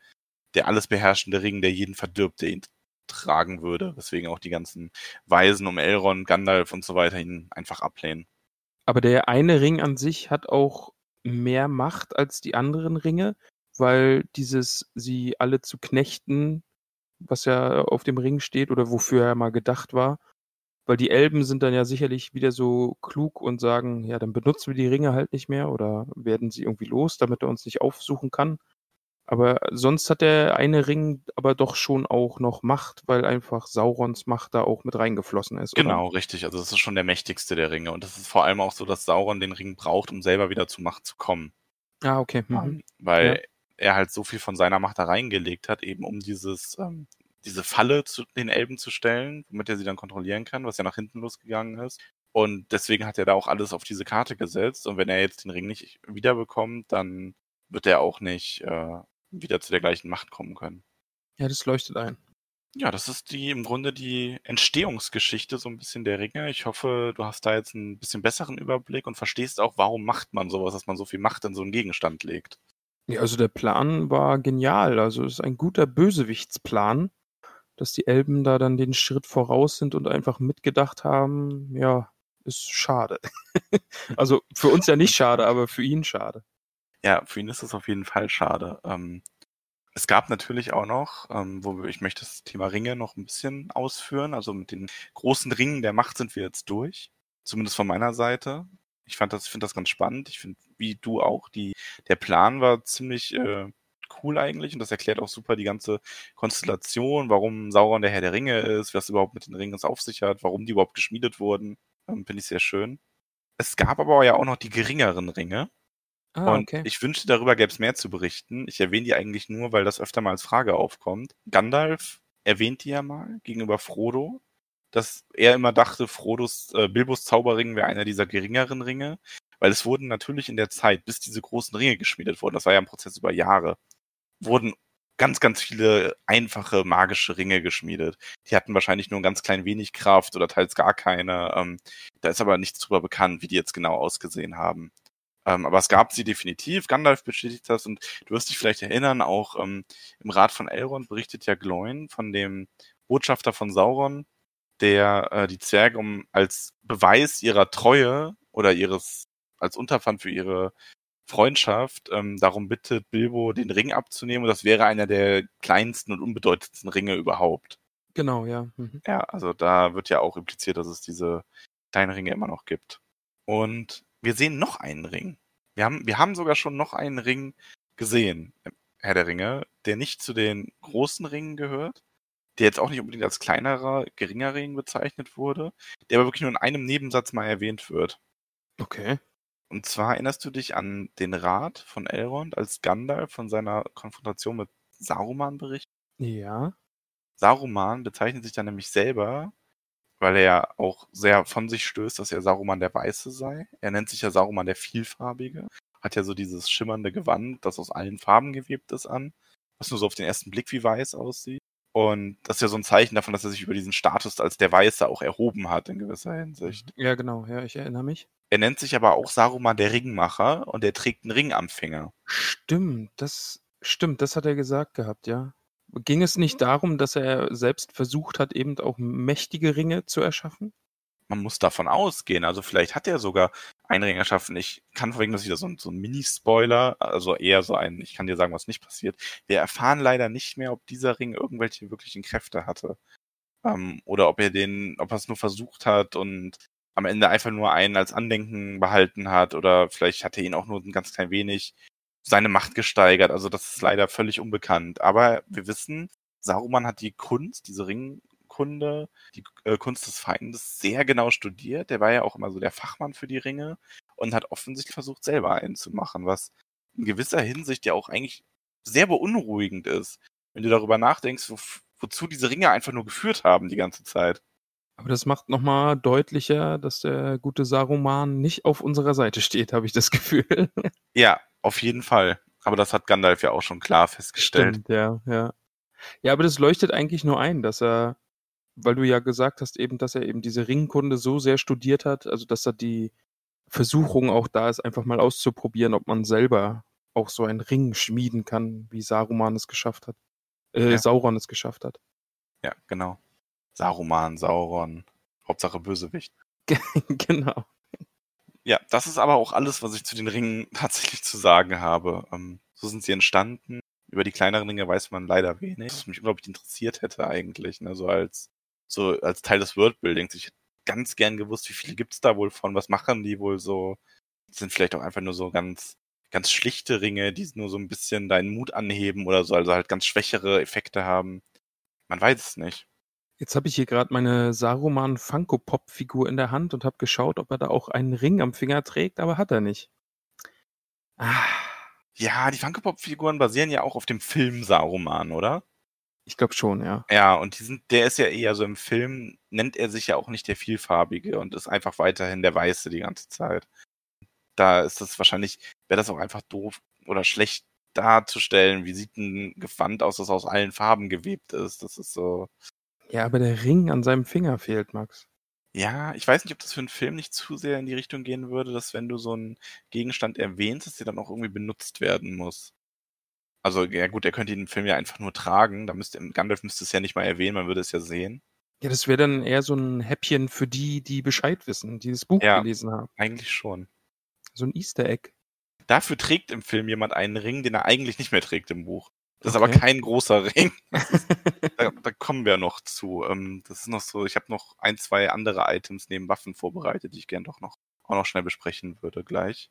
der alles beherrschende Ring, der jeden verdirbt, der ihn tragen würde, weswegen auch die ganzen Weisen um Elrond, Gandalf und so weiter ihn einfach ablehnen. Aber der eine Ring an sich hat auch mehr Macht als die anderen Ringe, weil dieses, sie alle zu knechten, was ja auf dem Ring steht oder wofür er mal gedacht war, weil die Elben sind dann ja sicherlich wieder so klug und sagen, ja, dann benutzen wir die Ringe halt nicht mehr oder werden sie irgendwie los, damit er uns nicht aufsuchen kann. Aber sonst hat der eine Ring aber doch schon auch noch Macht, weil einfach Saurons Macht da auch mit reingeflossen ist. oder? Genau, richtig. Also das ist schon der mächtigste der Ringe. Und das ist vor allem auch so, dass Sauron den Ring braucht, um selber wieder zu Macht zu kommen. Ah, okay. Mhm. Weil er halt so viel von seiner Macht da reingelegt hat, eben um dieses, ähm, diese Falle zu den Elben zu stellen, womit er sie dann kontrollieren kann, was ja nach hinten losgegangen ist. Und deswegen hat er da auch alles auf diese Karte gesetzt. Und wenn er jetzt den Ring nicht wiederbekommt, dann wird er auch nicht äh, wieder zu der gleichen Macht kommen können. Ja, das leuchtet ein. Ja, das ist die im Grunde die Entstehungsgeschichte so ein bisschen der Ringe. Ich hoffe, du hast da jetzt ein bisschen besseren Überblick und verstehst auch, warum macht man sowas, dass man so viel Macht in so einen Gegenstand legt. Ja, also der Plan war genial. Also es ist ein guter Bösewichtsplan, dass die Elben da dann den Schritt voraus sind und einfach mitgedacht haben, ja, ist schade. also für uns ja nicht schade, aber für ihn schade. Ja, für ihn ist das auf jeden Fall schade. Ähm, es gab natürlich auch noch, ähm, wo wir, ich möchte das Thema Ringe noch ein bisschen ausführen. Also mit den großen Ringen der Macht sind wir jetzt durch. Zumindest von meiner Seite. Ich fand das, finde das ganz spannend. Ich finde, wie du auch, die, der Plan war ziemlich äh, cool eigentlich und das erklärt auch super die ganze Konstellation, warum Sauron der Herr der Ringe ist, was überhaupt mit den Ringen es auf sich hat, warum die überhaupt geschmiedet wurden. Ähm, finde ich sehr schön. Es gab aber ja auch noch die geringeren Ringe. Ah, Und ich wünschte, darüber gäbe es mehr zu berichten. Ich erwähne die eigentlich nur, weil das öfter mal als Frage aufkommt. Gandalf erwähnt die ja mal gegenüber Frodo, dass er immer dachte, Frodos, äh, Bilbos Zauberring wäre einer dieser geringeren Ringe, weil es wurden natürlich in der Zeit, bis diese großen Ringe geschmiedet wurden, das war ja ein Prozess über Jahre, wurden ganz, ganz viele einfache magische Ringe geschmiedet. Die hatten wahrscheinlich nur ein ganz klein wenig Kraft oder teils gar keine. Ähm, da ist aber nichts drüber bekannt, wie die jetzt genau ausgesehen haben. Ähm, aber es gab sie definitiv. Gandalf bestätigt das und du wirst dich vielleicht erinnern, auch ähm, im Rat von Elrond berichtet ja Gloin von dem Botschafter von Sauron, der äh, die Zwerge um als Beweis ihrer Treue oder ihres als Unterpfand für ihre Freundschaft ähm, darum bittet, Bilbo den Ring abzunehmen und das wäre einer der kleinsten und unbedeutendsten Ringe überhaupt. Genau, ja. Mhm. Ja, also da wird ja auch impliziert, dass es diese kleinen Ringe immer noch gibt. Und wir sehen noch einen Ring. Wir haben, wir haben sogar schon noch einen Ring gesehen, Herr der Ringe, der nicht zu den großen Ringen gehört, der jetzt auch nicht unbedingt als kleinerer, geringer Ring bezeichnet wurde, der aber wirklich nur in einem Nebensatz mal erwähnt wird. Okay. Und zwar erinnerst du dich an den Rat von Elrond, als Gandalf von seiner Konfrontation mit Saruman berichtet? Ja. Saruman bezeichnet sich dann nämlich selber, weil er ja auch sehr von sich stößt, dass er Saruman der Weiße sei. Er nennt sich ja Saruman der Vielfarbige, hat ja so dieses schimmernde Gewand, das aus allen Farben gewebt ist an, was nur so auf den ersten Blick wie weiß aussieht. Und das ist ja so ein Zeichen davon, dass er sich über diesen Status als der Weiße auch erhoben hat in gewisser Hinsicht. Ja, genau, ja, ich erinnere mich. Er nennt sich aber auch Saruman der Ringmacher und er trägt einen Ring am Finger. Stimmt, das stimmt, das hat er gesagt gehabt, ja. Ging es nicht darum, dass er selbst versucht hat, eben auch mächtige Ringe zu erschaffen? Man muss davon ausgehen. Also vielleicht hat er sogar einen Ring erschaffen. Ich kann vorweg, das wieder so ein, so ein Mini-Spoiler, also eher so ein, ich kann dir sagen, was nicht passiert. Wir erfahren leider nicht mehr, ob dieser Ring irgendwelche wirklichen Kräfte hatte. Ähm, oder ob er den, ob er es nur versucht hat und am Ende einfach nur einen als Andenken behalten hat oder vielleicht hat er ihn auch nur ein ganz klein wenig seine Macht gesteigert. Also das ist leider völlig unbekannt. Aber wir wissen, Saruman hat die Kunst, diese Ringkunde, die äh, Kunst des Feindes sehr genau studiert. Der war ja auch immer so der Fachmann für die Ringe und hat offensichtlich versucht, selber einen zu machen, was in gewisser Hinsicht ja auch eigentlich sehr beunruhigend ist, wenn du darüber nachdenkst, wo, wozu diese Ringe einfach nur geführt haben die ganze Zeit. Aber das macht nochmal deutlicher, dass der gute Saruman nicht auf unserer Seite steht, habe ich das Gefühl. Ja, auf jeden Fall. Aber das hat Gandalf ja auch schon klar festgestellt. Stimmt, ja, ja. Ja, aber das leuchtet eigentlich nur ein, dass er, weil du ja gesagt hast eben, dass er eben diese Ringkunde so sehr studiert hat, also dass er die Versuchung auch da ist, einfach mal auszuprobieren, ob man selber auch so einen Ring schmieden kann, wie Saruman es geschafft hat. Äh, Ja. Sauron es geschafft hat. Ja, genau. Saruman, Sauron, Hauptsache Bösewicht. genau. Ja, das ist aber auch alles, was ich zu den Ringen tatsächlich zu sagen habe. Ähm, so sind sie entstanden. Über die kleineren Ringe weiß man leider wenig. Was mich unglaublich interessiert hätte eigentlich, ne? so als so als Teil des Worldbuildings. Ich hätte ganz gern gewusst, wie viele gibt's da wohl von? Was machen die wohl so? Das sind vielleicht auch einfach nur so ganz ganz schlichte Ringe, die nur so ein bisschen deinen Mut anheben oder so, also halt ganz schwächere Effekte haben. Man weiß es nicht. Jetzt habe ich hier gerade meine Saruman Funko Pop Figur in der Hand und habe geschaut, ob er da auch einen Ring am Finger trägt, aber hat er nicht. Ah, Ja, die Funko Pop Figuren basieren ja auch auf dem Film Saruman, oder? ich glaube schon, ja. Ja, und die sind, der ist ja eher so im Film, nennt er sich ja auch nicht der Vielfarbige und ist einfach weiterhin der Weiße die ganze Zeit. Da ist das wahrscheinlich, wäre das auch einfach doof oder schlecht darzustellen. Wie sieht ein Gewand aus, das aus allen Farben gewebt ist? Das ist so. Ja, aber der Ring an seinem Finger fehlt, Max. Ja, ich weiß nicht, ob das für einen Film nicht zu sehr in die Richtung gehen würde, dass wenn du so einen Gegenstand erwähnst, dass der dann auch irgendwie benutzt werden muss. Also, ja gut, er könnte im Film ja einfach nur tragen. Da müsste, Gandalf müsste es ja nicht mal erwähnen, man würde es ja sehen. Ja, das wäre dann eher so ein Häppchen für die, die Bescheid wissen, die das Buch Ja. gelesen haben. Eigentlich schon. So ein Easter Egg. Dafür trägt im Film jemand einen Ring, den er eigentlich nicht mehr trägt im Buch. Das ist Okay. aber kein großer Ring. Ist, da, da kommen wir noch zu. Ähm, das ist noch so, ich habe noch ein, zwei andere Items neben Waffen vorbereitet, die ich gern doch noch auch noch schnell besprechen würde gleich.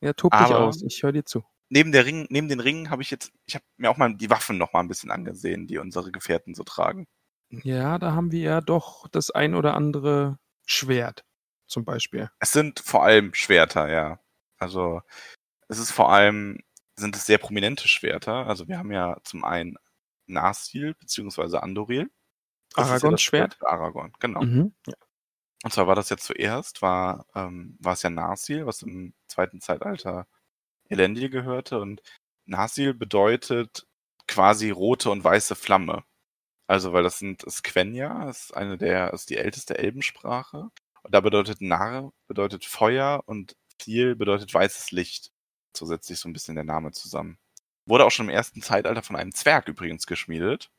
Ja, tob dich aus. Ich höre dir zu. Neben der Ring, neben den Ringen habe ich jetzt, ich habe mir auch mal die Waffen noch mal ein bisschen angesehen, die unsere Gefährten so tragen. Ja, da haben wir ja doch das ein oder andere Schwert, zum Beispiel. Es sind vor allem Schwerter, ja. Also es ist vor allem, sind es sehr prominente Schwerter. Also wir haben ja zum einen Narsil beziehungsweise Andoril. Das ist ja Aragons das Schwert? für Aragorn, genau. Mhm. Ja. Und zwar war das ja zuerst, war, ähm, war es ja Narsil, was im zweiten Zeitalter Elendil gehörte. Und Narsil bedeutet quasi rote und weiße Flamme. Also, weil das sind Quenya, ist eine der, ist die älteste Elbensprache. Und da bedeutet Nar bedeutet Feuer und Thiel bedeutet weißes Licht. So setzt sich so ein bisschen der Name zusammen. Wurde auch schon im ersten Zeitalter von einem Zwerg übrigens geschmiedet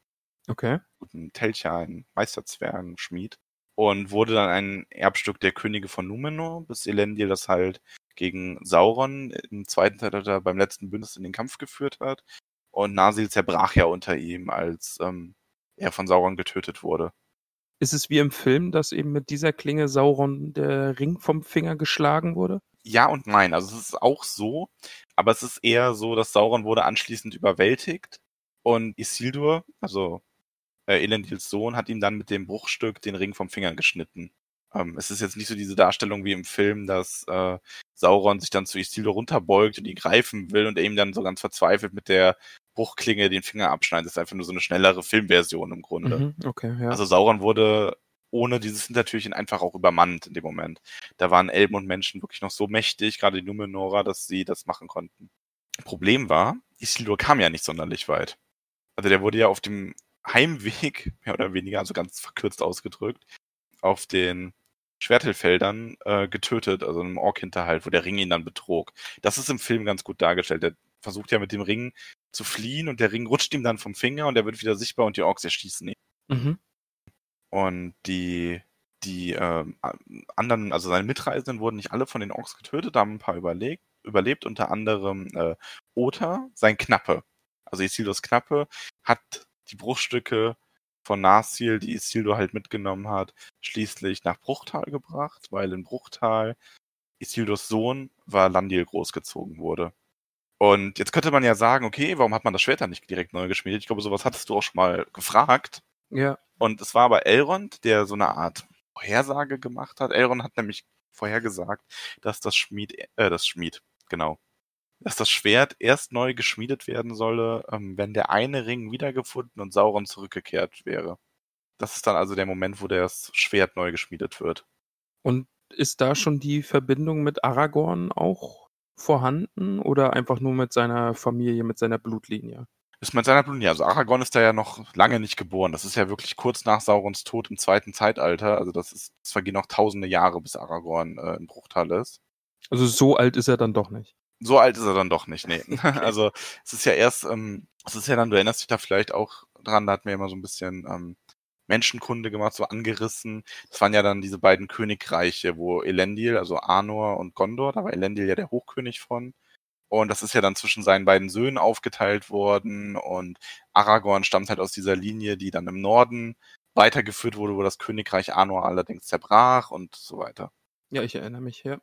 Okay. guten Telcher, ein Meisterzwergenschmied. Und wurde dann ein Erbstück der Könige von Numenor, bis Elendil das halt gegen Sauron im zweiten Zeitalter beim letzten Bündnis in den Kampf geführt hat. Und Nasil zerbrach ja unter ihm, als ähm, er von Sauron getötet wurde. Ist es wie im Film, dass eben mit dieser Klinge Sauron der Ring vom Finger geschlagen wurde? Ja und nein, also es ist auch so, aber es ist eher so, dass Sauron wurde anschließend überwältigt und Isildur, also äh, Elendils Sohn, hat ihm dann mit dem Bruchstück den Ring vom Finger geschnitten. Ähm, es ist jetzt nicht so diese Darstellung wie im Film, dass äh, Sauron sich dann zu Isildur runterbeugt und ihn greifen will und er ihm dann so ganz verzweifelt mit der Bruchklinge den Finger abschneidet. Das ist einfach nur so eine schnellere Filmversion im Grunde. Mhm, okay, ja. Also Sauron wurde ohne dieses Hintertürchen einfach auch übermannt in dem Moment. Da waren Elben und Menschen wirklich noch so mächtig, gerade die Numenora, dass sie das machen konnten. Problem war, Isildur kam ja nicht sonderlich weit. Also der wurde ja auf dem Heimweg, mehr oder weniger, also ganz verkürzt ausgedrückt, auf den Schwertelfeldern äh, getötet, also einem Ork-Hinterhalt, wo der Ring ihn dann betrog. Das ist im Film ganz gut dargestellt. Der versucht ja mit dem Ring zu fliehen und der Ring rutscht ihm dann vom Finger und er wird wieder sichtbar und die Orks erschießen ihn. Mhm. Und die, die äh, anderen, also seine Mitreisenden wurden nicht alle von den Orks getötet, haben ein paar überlebt, überlebt unter anderem äh, Ota, sein Knappe. Also Isildurs Knappe hat die Bruchstücke von Narsil, die Isildur halt mitgenommen hat, schließlich nach Bruchtal gebracht, weil in Bruchtal Isildurs Sohn war Landil großgezogen wurde. Und jetzt könnte man ja sagen, okay, warum hat man das Schwert dann nicht direkt neu geschmiedet? Ich glaube, sowas hattest du auch schon mal gefragt. Ja. Und es war aber Elrond, der so eine Art Vorhersage gemacht hat. Elrond hat nämlich vorhergesagt, dass das Schmied, äh, das Schmied, genau, dass das Schwert erst neu geschmiedet werden solle, ähm, wenn der eine Ring wiedergefunden und Sauron zurückgekehrt wäre. Das ist dann also der Moment, wo das Schwert neu geschmiedet wird. Und ist da schon die Verbindung mit Aragorn auch vorhanden oder einfach nur mit seiner Familie, mit seiner Blutlinie? Ist mit seiner Blutlinie. Also Aragorn ist da ja noch lange nicht geboren. Das ist ja wirklich kurz nach Saurons Tod im zweiten Zeitalter. Also das ist, es vergehen noch tausende Jahre, bis Aragorn äh, in Bruchtal ist. Also so alt ist er dann doch nicht. So alt ist er dann doch nicht, nee. Also es ist ja erst, ähm, es ist ja dann, du erinnerst dich da vielleicht auch dran, da hatten wir immer so ein bisschen ähm, Menschenkunde gemacht, so angerissen. Das waren ja dann diese beiden Königreiche, wo Elendil, also Arnor und Gondor, da war Elendil ja der Hochkönig von. Und das ist ja dann zwischen seinen beiden Söhnen aufgeteilt worden. Und Aragorn stammt halt aus dieser Linie, die dann im Norden weitergeführt wurde, wo das Königreich Arnor allerdings zerbrach und so weiter. Ja, ich erinnere mich, ja.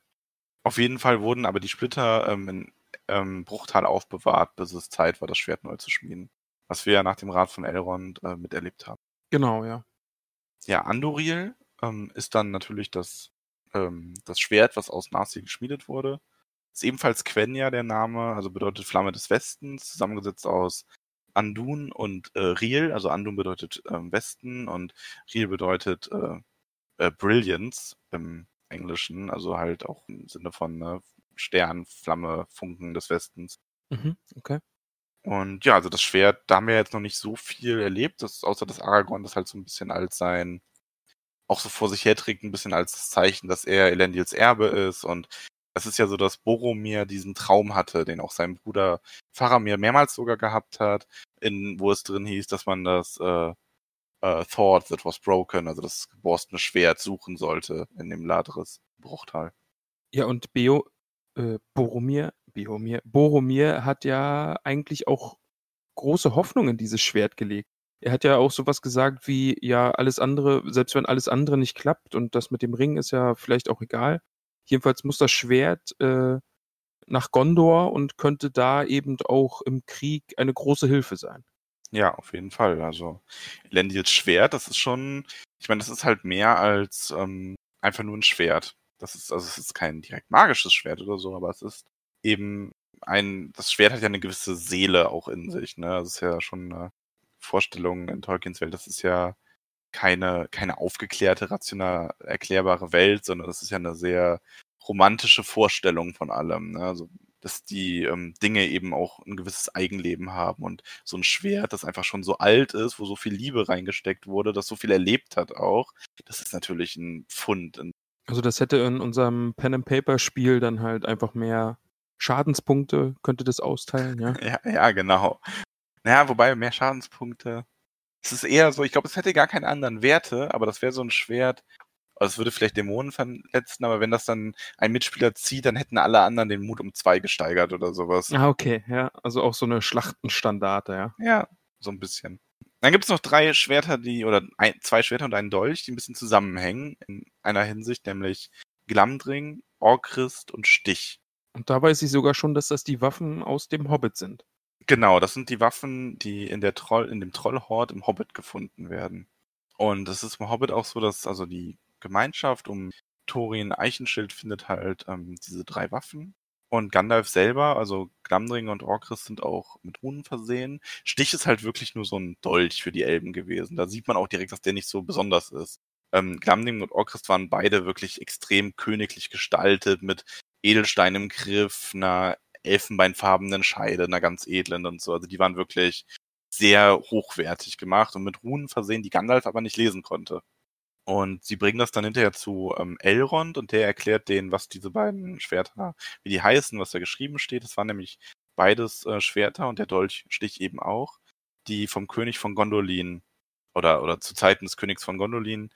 Auf jeden Fall wurden aber die Splitter ähm, in ähm, Bruchtal aufbewahrt, bis es Zeit war, das Schwert neu zu schmieden. Was wir ja nach dem Rat von Elrond äh, miterlebt haben. Genau, ja. Ja, Andoril ähm, ist dann natürlich das, ähm, das Schwert, was aus Narsil geschmiedet wurde. Ist ebenfalls Quenya der Name, also bedeutet Flamme des Westens, zusammengesetzt aus Andun und äh, Riel. Also Andun bedeutet ähm, Westen und Riel bedeutet äh, äh, Brilliance im Englischen, also halt auch im Sinne von ne, Stern, Flamme, Funken des Westens. Mhm, okay. Und ja, also das Schwert, da haben wir jetzt noch nicht so viel erlebt, das, außer dass Aragorn das halt so ein bisschen als sein, auch so vor sich herträgt, ein bisschen als Zeichen, dass er Elendils Erbe ist. Und es ist ja so, dass Boromir diesen Traum hatte, den auch sein Bruder Faramir mehrmals sogar gehabt hat, in, wo es drin hieß, dass man das äh, äh, Thought that was broken, also das geborstene Schwert suchen sollte in dem Ladris Bruchtal. Ja, und Beo, äh, Boromir, Boromir, Boromir hat ja eigentlich auch große Hoffnung in dieses Schwert gelegt. Er hat ja auch sowas gesagt wie, ja, alles andere, selbst wenn alles andere nicht klappt und das mit dem Ring ist ja vielleicht auch egal. Jedenfalls muss das Schwert äh, nach Gondor und könnte da eben auch im Krieg eine große Hilfe sein. Ja, auf jeden Fall. Also Elendils Schwert, das ist schon, ich meine, das ist halt mehr als ähm, einfach nur ein Schwert. Das ist, also es ist kein direkt magisches Schwert oder so, aber es ist eben ein, das Schwert hat ja eine gewisse Seele auch in sich, ne? Das ist ja schon eine Vorstellung in Tolkiens Welt. Das ist ja keine, keine aufgeklärte, rational erklärbare Welt, sondern das ist ja eine sehr romantische Vorstellung von allem. Ne? Also dass die ähm, Dinge eben auch ein gewisses Eigenleben haben und so ein Schwert, das einfach schon so alt ist, wo so viel Liebe reingesteckt wurde, das so viel erlebt hat auch, das ist natürlich ein Pfund. Also das hätte in unserem Pen and Paper Spiel dann halt einfach mehr Schadenspunkte könnte das austeilen, ja? ja, ja, genau. Naja, wobei mehr Schadenspunkte. Es ist eher so, ich glaube, es hätte gar keine anderen Werte, aber das wäre so ein Schwert, also es würde vielleicht Dämonen verletzen, aber wenn das dann ein Mitspieler zieht, dann hätten alle anderen den Mut um zwei gesteigert oder sowas. Ah, okay, ja. Also auch so eine Schlachtenstandarte, ja. Ja, so ein bisschen. Dann gibt es noch drei Schwerter, die, oder ein, zwei Schwerter und einen Dolch, die ein bisschen zusammenhängen in einer Hinsicht, nämlich Glamdring, Orchrist und Stich. Und da weiß ich sogar schon, dass das die Waffen aus dem Hobbit sind. Genau, das sind die Waffen, die in der Troll, in dem Trollhort im Hobbit gefunden werden. Und es ist im Hobbit auch so, dass also die Gemeinschaft um Thorin Eichenschild findet halt ähm, diese drei Waffen. Und Gandalf selber, also Glamdring und Orcris sind auch mit Runen versehen. Stich ist halt wirklich nur so ein Dolch für die Elben gewesen. Da sieht man auch direkt, dass der nicht so besonders ist. Ähm, Glamdring und Orcris waren beide wirklich extrem königlich gestaltet mit Edelstein im Griff, einer elfenbeinfarbenen Scheide, einer ganz edlen und so. Also die waren wirklich sehr hochwertig gemacht und mit Runen versehen, die Gandalf aber nicht lesen konnte. Und sie bringen das dann hinterher zu ähm, Elrond und der erklärt denen, was diese beiden Schwerter, wie die heißen, was da geschrieben steht. Es waren nämlich beides äh, Schwerter und der Dolchstich eben auch, die vom König von Gondolin oder, oder zu Zeiten des Königs von Gondolin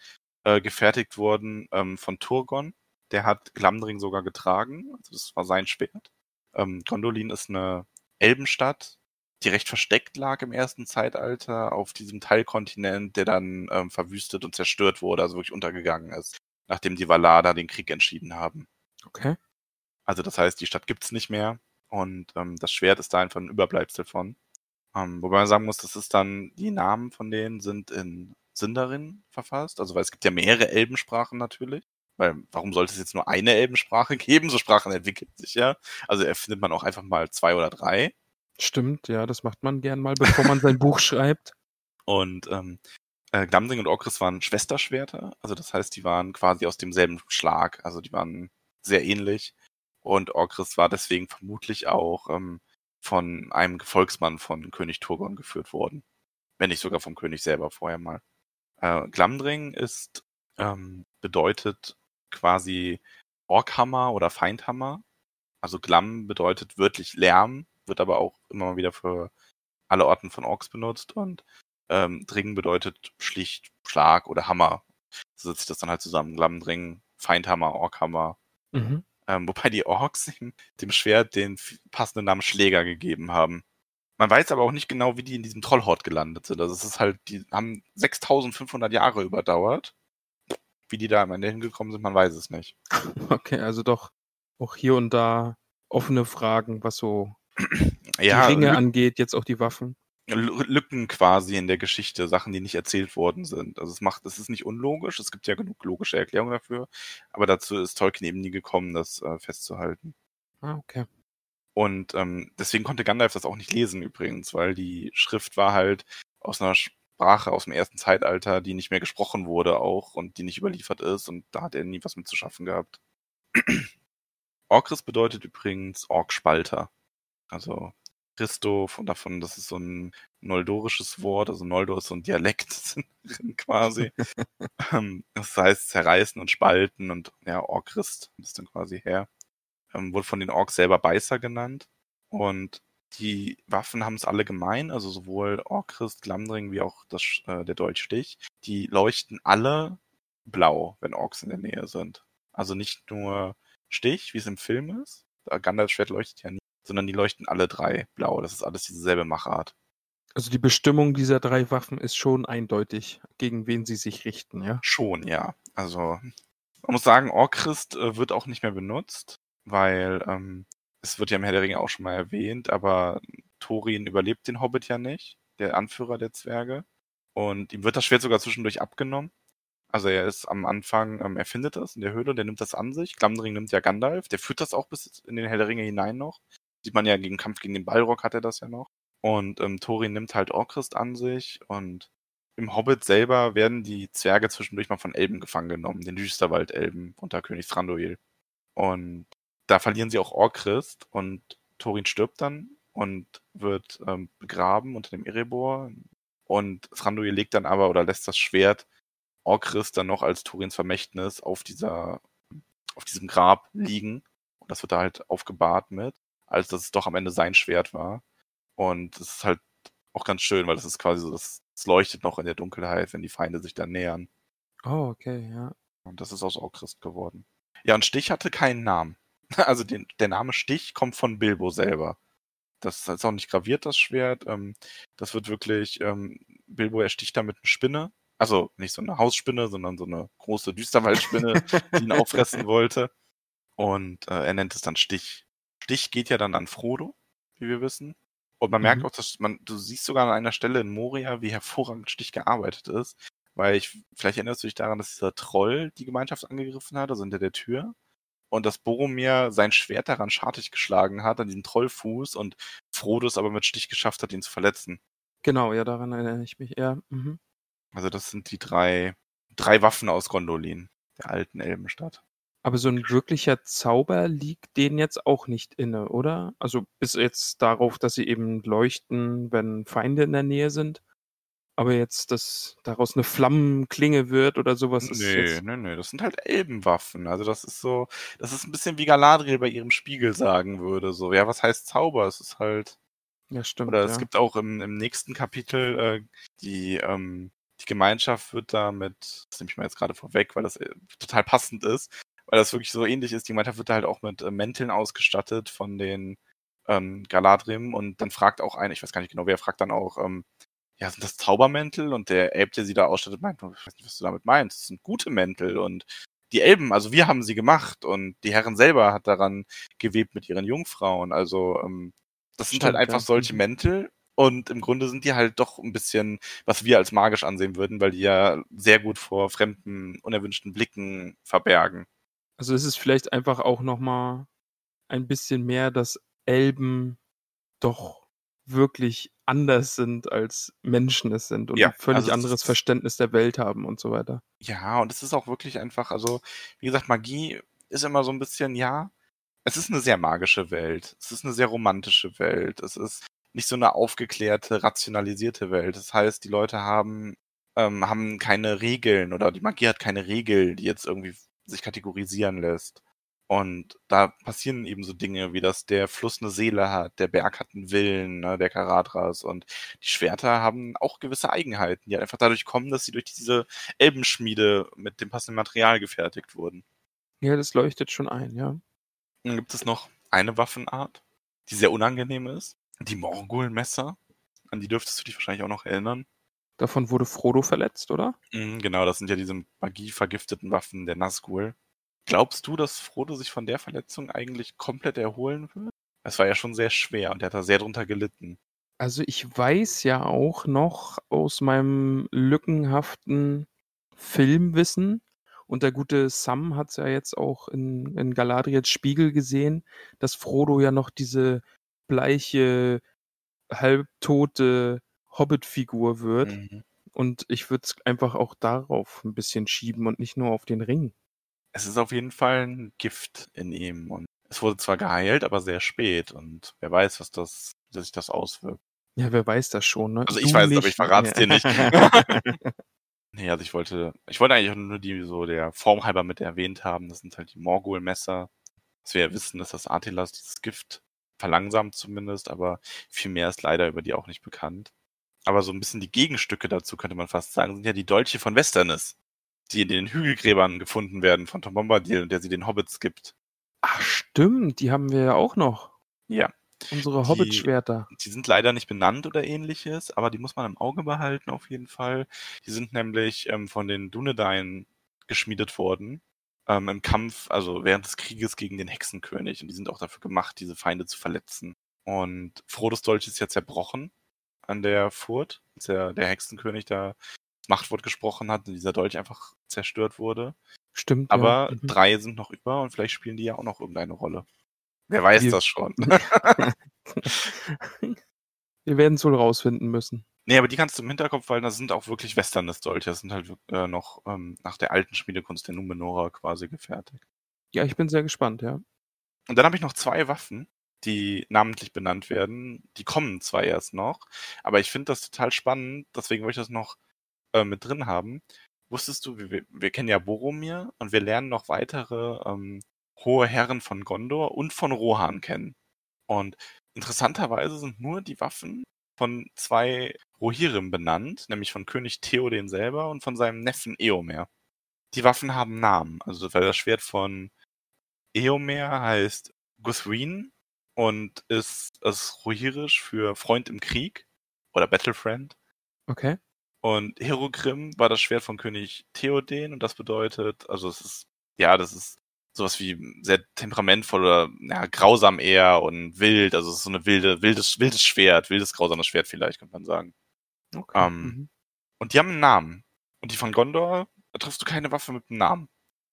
äh, gefertigt wurden ähm, von Turgon. Der hat Glamdring sogar getragen, also das war sein Schwert. Ähm, Gondolin ist eine Elbenstadt, die recht versteckt lag im ersten Zeitalter auf diesem Teilkontinent, der dann ähm, verwüstet und zerstört wurde, also wirklich untergegangen ist, nachdem die Valader den Krieg entschieden haben. Okay. Also das heißt, die Stadt gibt's nicht mehr und ähm, das Schwert ist da einfach ein Überbleibsel von. Ähm, wobei man sagen muss, das ist dann, die Namen von denen sind in Sindarin verfasst, also weil es gibt ja mehrere Elbensprachen natürlich. Weil warum sollte es jetzt nur eine Elbensprache geben? So Sprachen entwickeln sich ja. Also erfindet man auch einfach mal zwei oder drei. Stimmt, ja, das macht man gern mal, bevor man sein Buch schreibt. Und ähm, äh, Glamdring und Orkris waren Schwesterschwerter. Also das heißt, die waren quasi aus demselben Schlag. Also die waren sehr ähnlich. Und Orkris war deswegen vermutlich auch ähm, von einem Gefolgsmann von König Turgon geführt worden. Wenn nicht sogar vom König selber vorher mal. Äh, Glamdring ist, ähm, bedeutet quasi Orkhammer oder Feindhammer. Also Glam bedeutet wörtlich Lärm, wird aber auch immer mal wieder für alle Orten von Orks benutzt und ähm, Dringen bedeutet schlicht Schlag oder Hammer. So setzt sich das dann halt zusammen. Glamdring, Feindhammer, Orkhammer. Mhm. Ähm, wobei die Orks dem Schwert den passenden Namen Schläger gegeben haben. Man weiß aber auch nicht genau, wie die in diesem Trollhort gelandet sind. Also es ist halt, die haben 6500 Jahre überdauert. Wie die da am Ende hingekommen sind, man weiß es nicht. Okay, also doch auch hier und da offene Fragen, was so ja, die Ringe angeht, jetzt auch die Waffen. Lücken quasi in der Geschichte, Sachen, die nicht erzählt worden sind. Also es macht, es ist nicht unlogisch, es gibt ja genug logische Erklärungen dafür, aber dazu ist Tolkien eben nie gekommen, das äh, festzuhalten. Ah, okay. Und ähm, deswegen konnte Gandalf das auch nicht lesen übrigens, weil die Schrift war halt aus einer Sprache aus dem ersten Zeitalter, die nicht mehr gesprochen wurde auch und die nicht überliefert ist und da hat er nie was mit zu schaffen gehabt. Orkris bedeutet übrigens Orkspalter. Also Christo von davon, das ist so ein noldorisches Wort, also Noldor ist so ein Dialekt quasi. Ähm, das heißt zerreißen und spalten und ja, Orkrist ist dann quasi her. Ähm, wurde von den Orks selber Beißer genannt. Und die Waffen haben es alle gemein, also sowohl Orkrist, Glamdring wie auch das, äh, der Dolchstich. Die leuchten alle blau, wenn Orks in der Nähe sind. Also nicht nur Stich, wie es im Film ist. Gandalfs Schwert leuchtet ja nie sondern die leuchten alle drei blau. Das ist alles dieselbe Machart. Also die Bestimmung dieser drei Waffen ist schon eindeutig, gegen wen sie sich richten, ja? Schon, ja. Also man muss sagen, Orchrist äh, wird auch nicht mehr benutzt, weil ähm, es wird ja im Herr der Ringe auch schon mal erwähnt, aber Thorin überlebt den Hobbit ja nicht, der Anführer der Zwerge. Und ihm wird das Schwert sogar zwischendurch abgenommen. Also er ist am Anfang, ähm, er findet das in der Höhle, der nimmt das an sich. Glamdring nimmt ja Gandalf, der führt das auch bis in den Herr der Ringe hinein noch. Sieht man ja gegen Kampf gegen den Balrog hat er das ja noch. Und ähm, Thorin nimmt halt Orchrist an sich und im Hobbit selber werden die Zwerge zwischendurch mal von Elben gefangen genommen, den Düsterwaldelben unter König Thranduil. Und da verlieren sie auch Orchrist und Thorin stirbt dann und wird ähm, begraben unter dem Erebor. Und Thranduil legt dann aber oder lässt das Schwert Orchrist dann noch als Thorins Vermächtnis auf dieser, auf diesem Grab liegen. Und das wird da halt aufgebahrt mit als dass es doch am Ende sein Schwert war. Und es ist halt auch ganz schön, weil das ist quasi so, das, das leuchtet noch in der Dunkelheit, wenn die Feinde sich dann nähern. Oh, okay, ja. Und das ist aus Orchrist geworden. Ja, und Stich hatte keinen Namen. Also den, der Name Stich kommt von Bilbo selber. Das ist auch nicht graviert, das Schwert. Ähm, das wird wirklich, ähm, Bilbo ersticht damit eine Spinne. Also nicht so eine Hausspinne, sondern so eine große Düsterwaldspinne, die ihn auffressen wollte. Und äh, er nennt es dann Stich. Stich geht ja dann an Frodo, wie wir wissen. Und man merkt Mhm. auch, dass man, du siehst sogar an einer Stelle in Moria, wie hervorragend Stich gearbeitet ist. Weil ich, vielleicht erinnerst du dich daran, dass dieser Troll die Gemeinschaft angegriffen hat, also hinter der Tür. Und dass Boromir sein Schwert daran schartig geschlagen hat, an diesem Trollfuß, und Frodo es aber mit Stich geschafft hat, ihn zu verletzen. Genau, ja, daran erinnere ich mich. Ja, mhm. Also das sind die drei, drei Waffen aus Gondolin, der alten Elbenstadt. Aber so ein wirklicher Zauber liegt denen jetzt auch nicht inne, oder? Also bis jetzt darauf, dass sie eben leuchten, wenn Feinde in der Nähe sind. Aber jetzt, dass daraus eine Flammenklinge wird oder sowas ist Nee, jetzt. nee, nee, das sind halt Elbenwaffen. Also das ist so, das ist ein bisschen wie Galadriel bei ihrem Spiegel sagen würde. So, ja, was heißt Zauber? Es ist halt, Ja, stimmt. oder ja. es gibt auch im, im nächsten Kapitel äh, die, ähm, die Gemeinschaft wird da mit, das nehme ich mal jetzt gerade vorweg, weil das äh, total passend ist, weil das wirklich so ähnlich ist. Die Gemeinschaft wird da halt auch mit äh, Mänteln ausgestattet von den ähm, Galadrim und dann fragt auch einer, ich weiß gar nicht genau, wer fragt dann auch, ähm, ja, sind das Zaubermäntel? Und der Elb, der sie da ausstattet, meint, ich weiß nicht, was du damit meinst. Das sind gute Mäntel und die Elben, also wir haben sie gemacht und die Herren selber hat daran gewebt mit ihren Jungfrauen. Also ähm, das sind halt Stimmt, einfach ja. solche Mhm. Mäntel und im Grunde sind die halt doch ein bisschen, was wir als magisch ansehen würden, weil die ja sehr gut vor fremden, unerwünschten Blicken verbergen. Also es ist vielleicht einfach auch nochmal ein bisschen mehr, dass Elben doch wirklich anders sind, als Menschen es sind und Ja, ein völlig also es anderes ist- Verständnis der Welt haben und so weiter. Ja, und es ist auch wirklich einfach, also, wie gesagt, Magie ist immer so ein bisschen, ja, es ist eine sehr magische Welt. Es ist eine sehr romantische Welt. Es ist nicht so eine aufgeklärte, rationalisierte Welt. Das heißt, die Leute haben, ähm, haben keine Regeln oder die Magie hat keine Regel, die jetzt irgendwie sich kategorisieren lässt. Und da passieren eben so Dinge, wie dass der Fluss eine Seele hat, der Berg hat einen Willen, ne, der Karadras. Und die Schwerter haben auch gewisse Eigenheiten, die halt einfach dadurch kommen, dass sie durch diese Elbenschmiede mit dem passenden Material gefertigt wurden. Ja, das leuchtet schon ein, ja. Dann gibt es noch eine Waffenart, die sehr unangenehm ist. Die Morgul-Messer. An die dürftest du dich wahrscheinlich auch noch erinnern. Davon wurde Frodo verletzt, oder? Mhm, genau, das sind ja diese magievergifteten Waffen der Nazgul. Glaubst du, dass Frodo sich von der Verletzung eigentlich komplett erholen wird? Es war ja schon sehr schwer und er hat da sehr drunter gelitten. Also ich weiß ja auch noch aus meinem lückenhaften Filmwissen, und der gute Sam hat es ja jetzt auch in, in Galadriels Spiegel gesehen, dass Frodo ja noch diese bleiche, halbtote Hobbit-Figur wird. Mhm. Und ich würde es einfach auch darauf ein bisschen schieben und nicht nur auf den Ring. Es ist auf jeden Fall ein Gift in ihm und es wurde zwar geheilt, aber sehr spät und wer weiß, was das, wie sich das auswirkt. Ja, wer weiß das schon, ne? Also ich Du weiß es, aber ich verrat's Ja. dir nicht. Nee, also ich wollte, ich wollte eigentlich auch nur die so der Form halber mit erwähnt haben. Das sind halt die Morgul-Messer. Dass wir ja wissen, dass das Artilas dieses Gift verlangsamt zumindest, aber viel mehr ist leider über die auch nicht bekannt. Aber so ein bisschen die Gegenstücke dazu könnte man fast sagen, sind ja die Dolche von Westernis, die in den Hügelgräbern gefunden werden von Tom Bombadil und der sie den Hobbits gibt. Ach, stimmt, die haben wir ja auch noch. Ja. Unsere Die- Hobbit-Schwerter. Die sind leider nicht benannt oder ähnliches, aber die muss man im Auge behalten auf jeden Fall. Die sind nämlich ähm, von den Dunedain geschmiedet worden ähm, im Kampf, also während des Krieges gegen den Hexenkönig. Und die sind auch dafür gemacht, diese Feinde zu verletzen. Und Frodos Dolch ist ja zerbrochen an der Furt, als der, der Hexenkönig da Machtwort gesprochen hat und dieser Dolch einfach zerstört wurde. Stimmt. Aber ja. Mhm. drei sind noch über und vielleicht spielen die ja auch noch irgendeine Rolle. Wer weiß Wir- das schon. Wir werden es wohl rausfinden müssen. Nee, aber die kannst du im Hinterkopf halten, das sind auch wirklich Westernes Dolche. Das sind halt äh, noch ähm, nach der alten Schmiedekunst der Numenora quasi gefertigt. Ja, ich bin sehr gespannt, ja. Und dann habe ich noch zwei Waffen, die namentlich benannt werden. Die kommen zwar erst noch, aber ich finde das total spannend, deswegen wollte ich das noch äh, mit drin haben. Wusstest du, wir, wir kennen ja Boromir und wir lernen noch weitere ähm, hohe Herren von Gondor und von Rohan kennen. Und interessanterweise sind nur die Waffen von zwei Rohirrim benannt, nämlich von König Theoden selber und von seinem Neffen Eomer. Die Waffen haben Namen. Also weil das Schwert von Eomer heißt Guthrin und ist, ist Rohirisch für Freund im Krieg oder Battlefriend. Okay. Und Herogrim war das Schwert von König Theoden und das bedeutet, also es ist, ja, das ist sowas wie sehr temperamentvoll oder ja, grausam eher und wild. Also es ist so eine wilde, wildes, wildes Schwert, wildes, grausames Schwert vielleicht, könnte man sagen. Okay. Ähm, mhm. Und die haben einen Namen. Und die von Gondor, da triffst du keine Waffe mit einem Namen.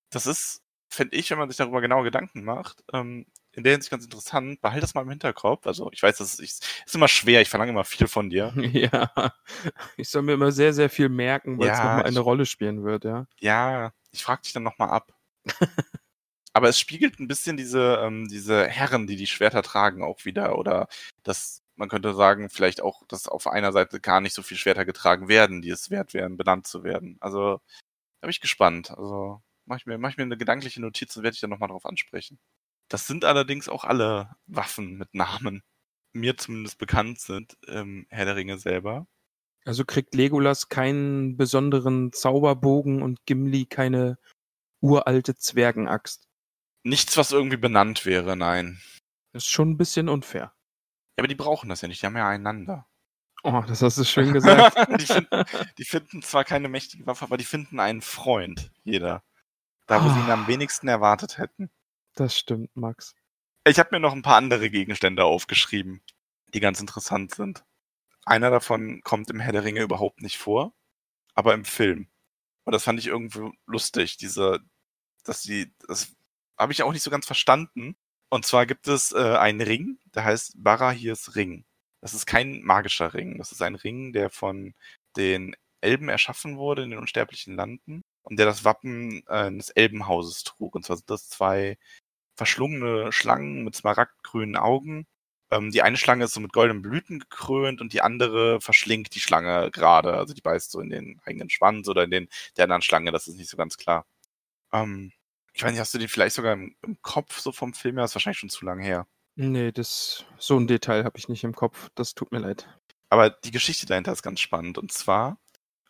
Das ist, finde ich, wenn man sich darüber genau Gedanken macht, ähm, in der Hinsicht ganz interessant. Behalt das mal im Hinterkopf. Also ich weiß, das ist, ist immer schwer, ich verlange immer viel von dir. Ja, ich soll mir immer sehr, sehr viel merken, weil es Ja, nochmal eine ich- Rolle spielen wird, ja. Ja, ich frage dich dann nochmal ab. Aber es spiegelt ein bisschen diese, ähm, diese Herren, die die Schwerter tragen, auch wieder. Oder dass man könnte sagen, vielleicht auch, dass auf einer Seite gar nicht so viel Schwerter getragen werden, die es wert wären, benannt zu werden. Also, da bin ich gespannt. Also, mach ich mir, mach ich mir eine gedankliche Notiz und werde ich dann nochmal drauf ansprechen. Das sind allerdings auch alle Waffen mit Namen, mir zumindest bekannt sind, im Herr der Ringe selber. Also kriegt Legolas keinen besonderen Zauberbogen und Gimli keine uralte Zwergenaxt. Nichts, was irgendwie benannt wäre, nein. Das ist schon ein bisschen unfair. Ja, aber die brauchen das ja nicht, die haben ja einander. Oh, das hast du schön gesagt. die, finden, die finden zwar keine mächtige Waffe, aber die finden einen Freund, jeder. Da, wo sie ihn am wenigsten erwartet hätten. Das stimmt, Max. Ich habe mir noch ein paar andere Gegenstände aufgeschrieben, die ganz interessant sind. Einer davon kommt im Herr der Ringe überhaupt nicht vor, aber im Film. Und das fand ich irgendwie lustig, diese, dass sie, das habe ich auch nicht so ganz verstanden. Und zwar gibt es äh, einen Ring, der heißt Barahirs Ring. Das ist kein magischer Ring. Das ist ein Ring, der von den Elben erschaffen wurde in den unsterblichen Landen und der das Wappen äh, des Elbenhauses trug. Und zwar sind das zwei verschlungene Schlangen mit smaragdgrünen Augen. Ähm, die eine Schlange ist so mit goldenen Blüten gekrönt und die andere verschlingt die Schlange gerade. Also die beißt so in den eigenen Schwanz oder in den der anderen Schlange, das ist nicht so ganz klar. Ähm, ich weiß nicht, hast du den vielleicht sogar im, im Kopf so vom Film her? Das ist wahrscheinlich schon zu lange her. Nee, das, so ein Detail habe ich nicht im Kopf. Das tut mir leid. Aber die Geschichte dahinter ist ganz spannend. Und zwar,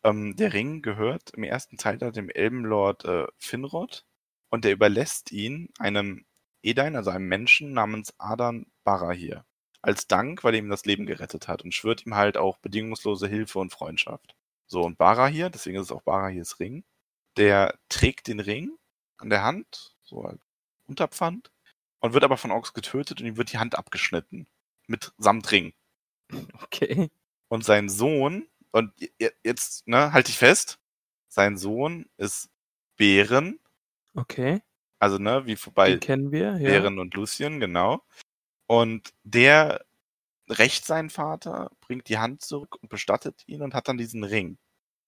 ähm, der Ring gehört im ersten Zeitalter dem Elbenlord äh, Finrod und der überlässt ihn einem Edain, also einem Menschen namens Adan Barahir. Als Dank, weil er ihm das Leben gerettet hat und schwört ihm halt auch bedingungslose Hilfe und Freundschaft. So, und Barahir, deswegen ist es auch Barahirs Ring, der trägt den Ring an der Hand, so als Unterpfand, und wird aber von Orks getötet und ihm wird die Hand abgeschnitten. Mit samt Ring. Okay. Und sein Sohn, und je- jetzt, ne, halt dich fest, sein Sohn ist Bären, Okay. Also ne, wie vorbei Den kennen wir, ja. Bären und Lucien, genau. Und der rächt seinen Vater, bringt die Hand zurück und bestattet ihn und hat dann diesen Ring.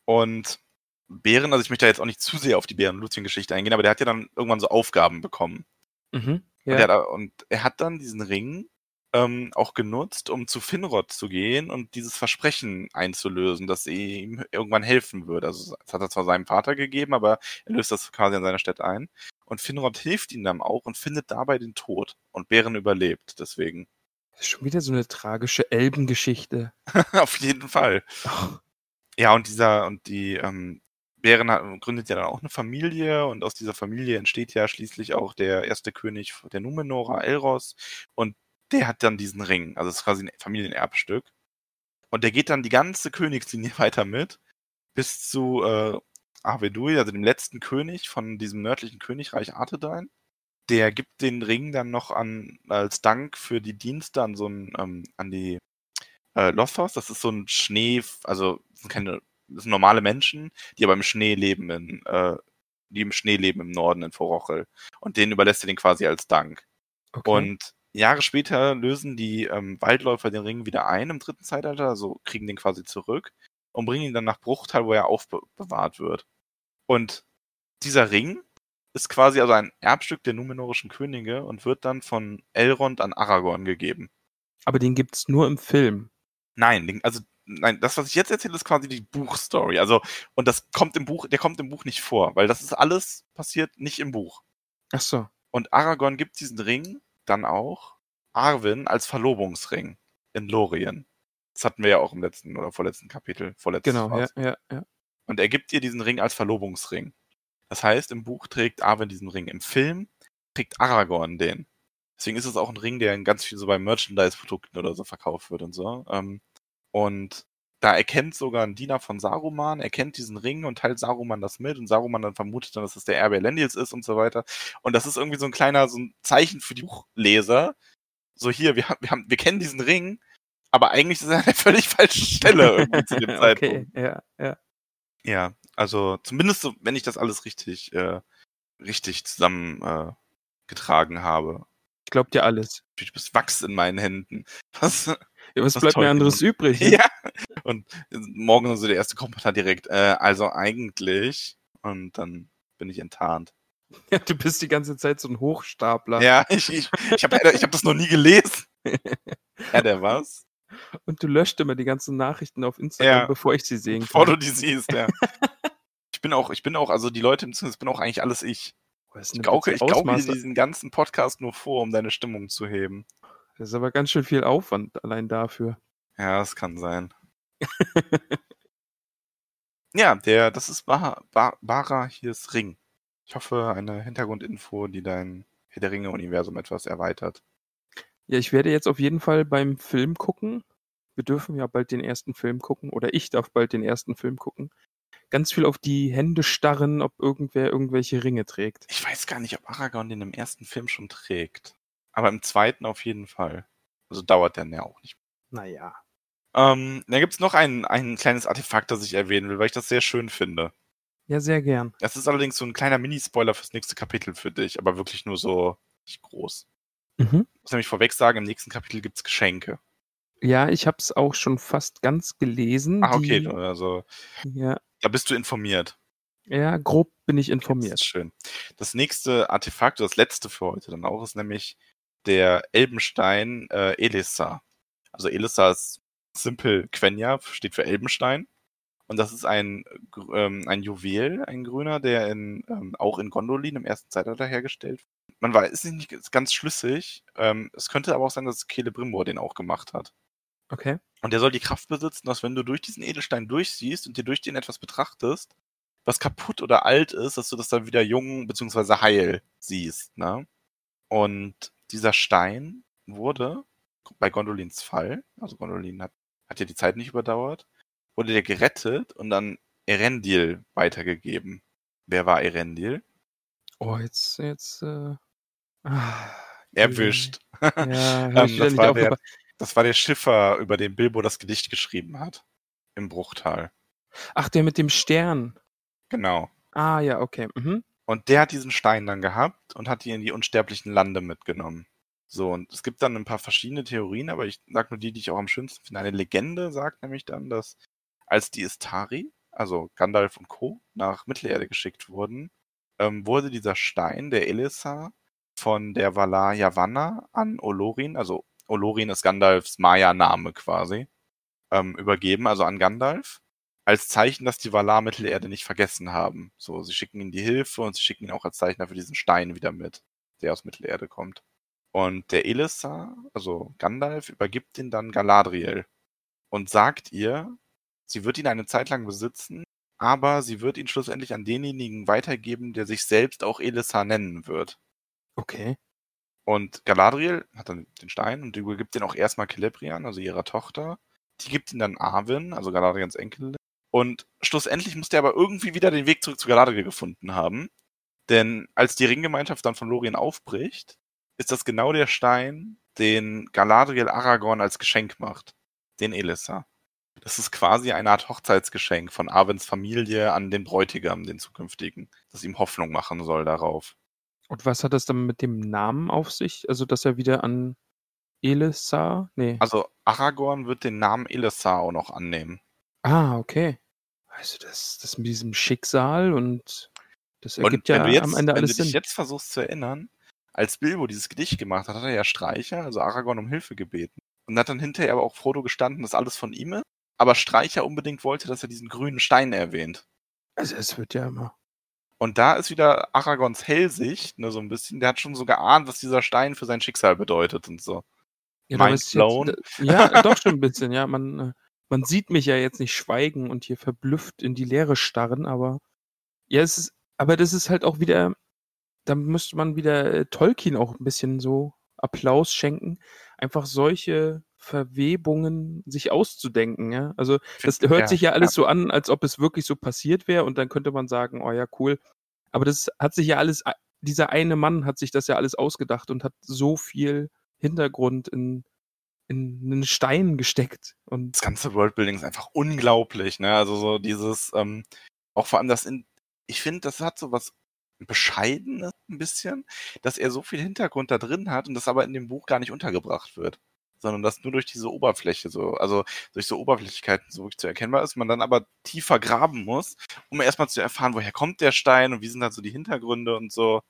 Und Bären, also ich möchte da jetzt auch nicht zu sehr auf die Bären- und Lucien-Geschichte eingehen, aber der hat ja dann irgendwann so Aufgaben bekommen. Mhm. Und, Ja. er hat, und er hat dann diesen Ring ähm, auch genutzt, um zu Finrod zu gehen und dieses Versprechen einzulösen, dass er ihm irgendwann helfen würde. Also das hat er zwar seinem Vater gegeben, aber er löst das quasi an seiner Stätte ein. Und Finrod hilft ihm dann auch und findet dabei den Tod. Und Bären überlebt, deswegen. Das ist schon wieder so eine tragische Elbengeschichte. Auf jeden Fall. Oh, Ja, und dieser, und die, ähm, Bären hat, gründet ja dann auch eine Familie und aus dieser Familie entsteht ja schließlich auch der erste König der Numenora, Elros, und der hat dann diesen Ring, also es ist quasi ein Familienerbstück. Und der geht dann die ganze Königslinie weiter mit, bis zu äh, Arvedui, also dem letzten König von diesem nördlichen Königreich Arthedain. Der gibt den Ring dann noch an, als Dank für die Dienste an so ein, ähm, an die äh, Lothos, das ist so ein Schnee, also das sind keine, das sind normale Menschen, die aber im Schnee leben, in, äh, die im Schnee leben im Norden in Vorochel. Und denen überlässt er den quasi als Dank. okay. Und Jahre später lösen die ähm, Waldläufer den Ring wieder ein im dritten Zeitalter, also kriegen den quasi zurück und bringen ihn dann nach Bruchtal, wo er aufbewahrt wird. Und dieser Ring ist quasi also ein Erbstück der numenorischen Könige und wird dann von Elrond an Aragorn gegeben. Aber den gibt's nur im Film. Nein, also nein, das, was ich jetzt erzähle, ist quasi die Buchstory. Also, und das kommt im Buch, der kommt im Buch nicht vor, weil das ist alles passiert nicht im Buch. Ach so. Und Aragorn gibt diesen Ring dann auch Arwen als Verlobungsring in Lorien. Das hatten wir ja auch im letzten oder vorletzten Kapitel. Vorletztes Genau, ja, ja, ja. Und er gibt ihr diesen Ring als Verlobungsring. Das heißt, im Buch trägt Arwen diesen Ring. Im Film trägt Aragorn den. Deswegen ist es auch ein Ring, der ganz viel so bei Merchandise-Produkten oder so verkauft wird und so. Ähm, und da erkennt sogar ein Diener von Saruman, erkennt diesen Ring und teilt Saruman das mit und Saruman dann vermutet dann, dass es der Erbe Elendils ist und so weiter. Und das ist irgendwie so ein kleiner, so ein Zeichen für die Buchleser. So hier, wir haben, wir haben, wir kennen diesen Ring, aber eigentlich ist er an der völlig falschen Stelle irgendwie zu dem okay, Zeitpunkt. ja, ja. Ja, also zumindest so, wenn ich das alles richtig, äh, richtig zusammen äh, habe. Ich glaub dir alles. Du bist Wachs in meinen Händen. Was? Ja, was Das bleibt mir anderes übrig? ne? Ja. Und morgen so der erste Kommentar direkt. Äh, also eigentlich. Und dann bin ich enttarnt. Ja, du bist die ganze Zeit so ein Hochstapler. Ja, ich, ich, ich habe ich hab das noch nie gelesen. Ja, der was? Und du löscht immer die ganzen Nachrichten auf Instagram, Ja. bevor ich sie sehen Bevor kann. du die siehst, ja. Ich bin auch, ich bin auch, also die Leute im Business, bin auch eigentlich alles ich. Ich gauke, ich gauke dir diesen ganzen Podcast nur vor, um deine Stimmung zu heben. Das ist aber ganz schön viel Aufwand allein dafür. Ja, das kann sein. ja, der, das ist Bar, Bar, Bara, hier ist Ring. Ich hoffe, eine Hintergrundinfo, die dein Herr der Ringe-Universum etwas erweitert. Ja, ich werde jetzt auf jeden Fall beim Film gucken. Wir dürfen ja bald den ersten Film gucken oder ich darf bald den ersten Film gucken. Ganz viel auf die Hände starren, ob irgendwer irgendwelche Ringe trägt. Ich weiß gar nicht, ob Aragorn den im ersten Film schon trägt. Aber im zweiten auf jeden Fall. Also dauert der ja auch nicht. Naja. Ähm, da gibt's noch ein, ein kleines Artefakt, das ich erwähnen will, weil ich das sehr schön finde. Ja, sehr gern. Das ist allerdings so ein kleiner Mini-Spoiler fürs nächste Kapitel für dich, aber wirklich nur so nicht groß. Mhm. Ich muss nämlich vorweg sagen, im nächsten Kapitel gibt's Geschenke. Ja, ich habe es auch schon fast ganz gelesen. Ah, okay, Die, also ja, da bist du informiert. ja, grob bin ich Das informiert. ist schön. Das nächste Artefakt, das letzte für heute dann auch, ist nämlich der Elbenstein äh, Elissa. Also Elissa ist simpel Quenya, steht für Elbenstein. Und das ist ein, ähm, ein Juwel, ein grüner, der in, ähm, auch in Gondolin im ersten Zeitalter hergestellt. Man weiß, ist nicht ganz schlüssig. Ähm, es könnte aber auch sein, dass Celebrimbor den auch gemacht hat. Okay. Und der soll die Kraft besitzen, dass wenn du durch diesen Edelstein durchsiehst und dir durch den etwas betrachtest, was kaputt oder alt ist, dass du das dann wieder jung bzw. heil siehst. Ne? Und dieser Stein wurde bei Gondolins Fall, also Gondolin hat, hat ja die Zeit nicht überdauert, wurde der gerettet und dann Erendil weitergegeben. Wer war Erendil? Oh, jetzt, jetzt, äh, Erwischt. Ja, Ähm, das, war der, das war der Schiffer, über den Bilbo das Gedicht geschrieben hat. Im Bruchtal. Ach, der mit dem Stern. Genau. Ah, ja, okay. Mhm. Und der hat diesen Stein dann gehabt und hat die in die unsterblichen Lande mitgenommen. So, und es gibt dann ein paar verschiedene Theorien, aber ich sag nur die, die ich auch am schönsten finde. Eine Legende sagt nämlich dann, dass als die Istari, also Gandalf und Co., nach Mittelerde geschickt wurden, ähm, wurde dieser Stein, der Elissa, von der Valar Yavanna an Olorin, also Olorin ist Gandalfs Maya-Name quasi, ähm, übergeben, also an Gandalf als Zeichen, dass die Valar Mittelerde nicht vergessen haben. So, sie schicken ihm die Hilfe und sie schicken ihn auch als Zeichen dafür diesen Stein wieder mit, der aus Mittelerde kommt. Und der Elissa, also Gandalf, übergibt ihn dann Galadriel und sagt ihr, sie wird ihn eine Zeit lang besitzen, aber sie wird ihn schlussendlich an denjenigen weitergeben, der sich selbst auch Elissa nennen wird. Okay. Und Galadriel hat dann den Stein und übergibt den auch erstmal Celebrian, also ihrer Tochter. Die gibt ihn dann Arwen, also Galadriels Enkelin. Und schlussendlich muss der aber irgendwie wieder den Weg zurück zu Galadriel gefunden haben. Denn als die Ringgemeinschaft dann von Lorien aufbricht, ist das genau der Stein, den Galadriel Aragorn als Geschenk macht. Den Elissa. Das ist quasi eine Art Hochzeitsgeschenk von Arwens Familie an den Bräutigam, den zukünftigen, das ihm Hoffnung machen soll darauf. Und was hat das dann mit dem Namen auf sich? Also, dass er wieder an Elissa? Nee. Also Aragorn wird den Namen Elessar auch noch annehmen. Ah, okay. Also, das, das mit diesem Schicksal und das Und ergibt wenn ja jetzt, am Ende wenn alles du dich Sinn. jetzt versuchst zu erinnern, als Bilbo dieses Gedicht gemacht hat, hat er ja Streicher, also Aragorn um Hilfe gebeten. Und hat dann hinterher aber auch Frodo gestanden, dass alles von ihm ist. Aber Streicher unbedingt wollte, dass er diesen grünen Stein erwähnt. Also, es wird ja immer. Und da ist wieder Aragorns Hellsicht, ne, so ein bisschen. Der hat schon so geahnt, was dieser Stein für sein Schicksal bedeutet und so. Ja, Mind blown. Jetzt, ja, doch schon ein bisschen. Ja, man, äh, man sieht mich ja jetzt nicht schweigen und hier verblüfft in die Leere starren, aber ja, es ist, aber das ist halt auch wieder, da müsste man wieder äh, Tolkien auch ein bisschen so Applaus schenken. Einfach solche Verwebungen sich auszudenken, ja. Also das hört ja, sich ja alles ja. so an, als ob es wirklich so passiert wäre und dann könnte man sagen, oh ja, cool. Aber das hat sich ja alles, dieser eine Mann hat sich das ja alles ausgedacht und hat so viel Hintergrund in, in einen Stein gesteckt. Und das ganze Worldbuilding ist einfach unglaublich, ne? Also so dieses, ähm, auch vor allem das in, ich finde, das hat so was Bescheidenes ein bisschen, dass er so viel Hintergrund da drin hat und das aber in dem Buch gar nicht untergebracht wird. Sondern das nur durch diese Oberfläche so, also durch so Oberflächlichkeiten so wirklich zu erkennbar ist, man dann aber tiefer graben muss, um erstmal zu erfahren, woher kommt der Stein und wie sind da so die Hintergründe und so.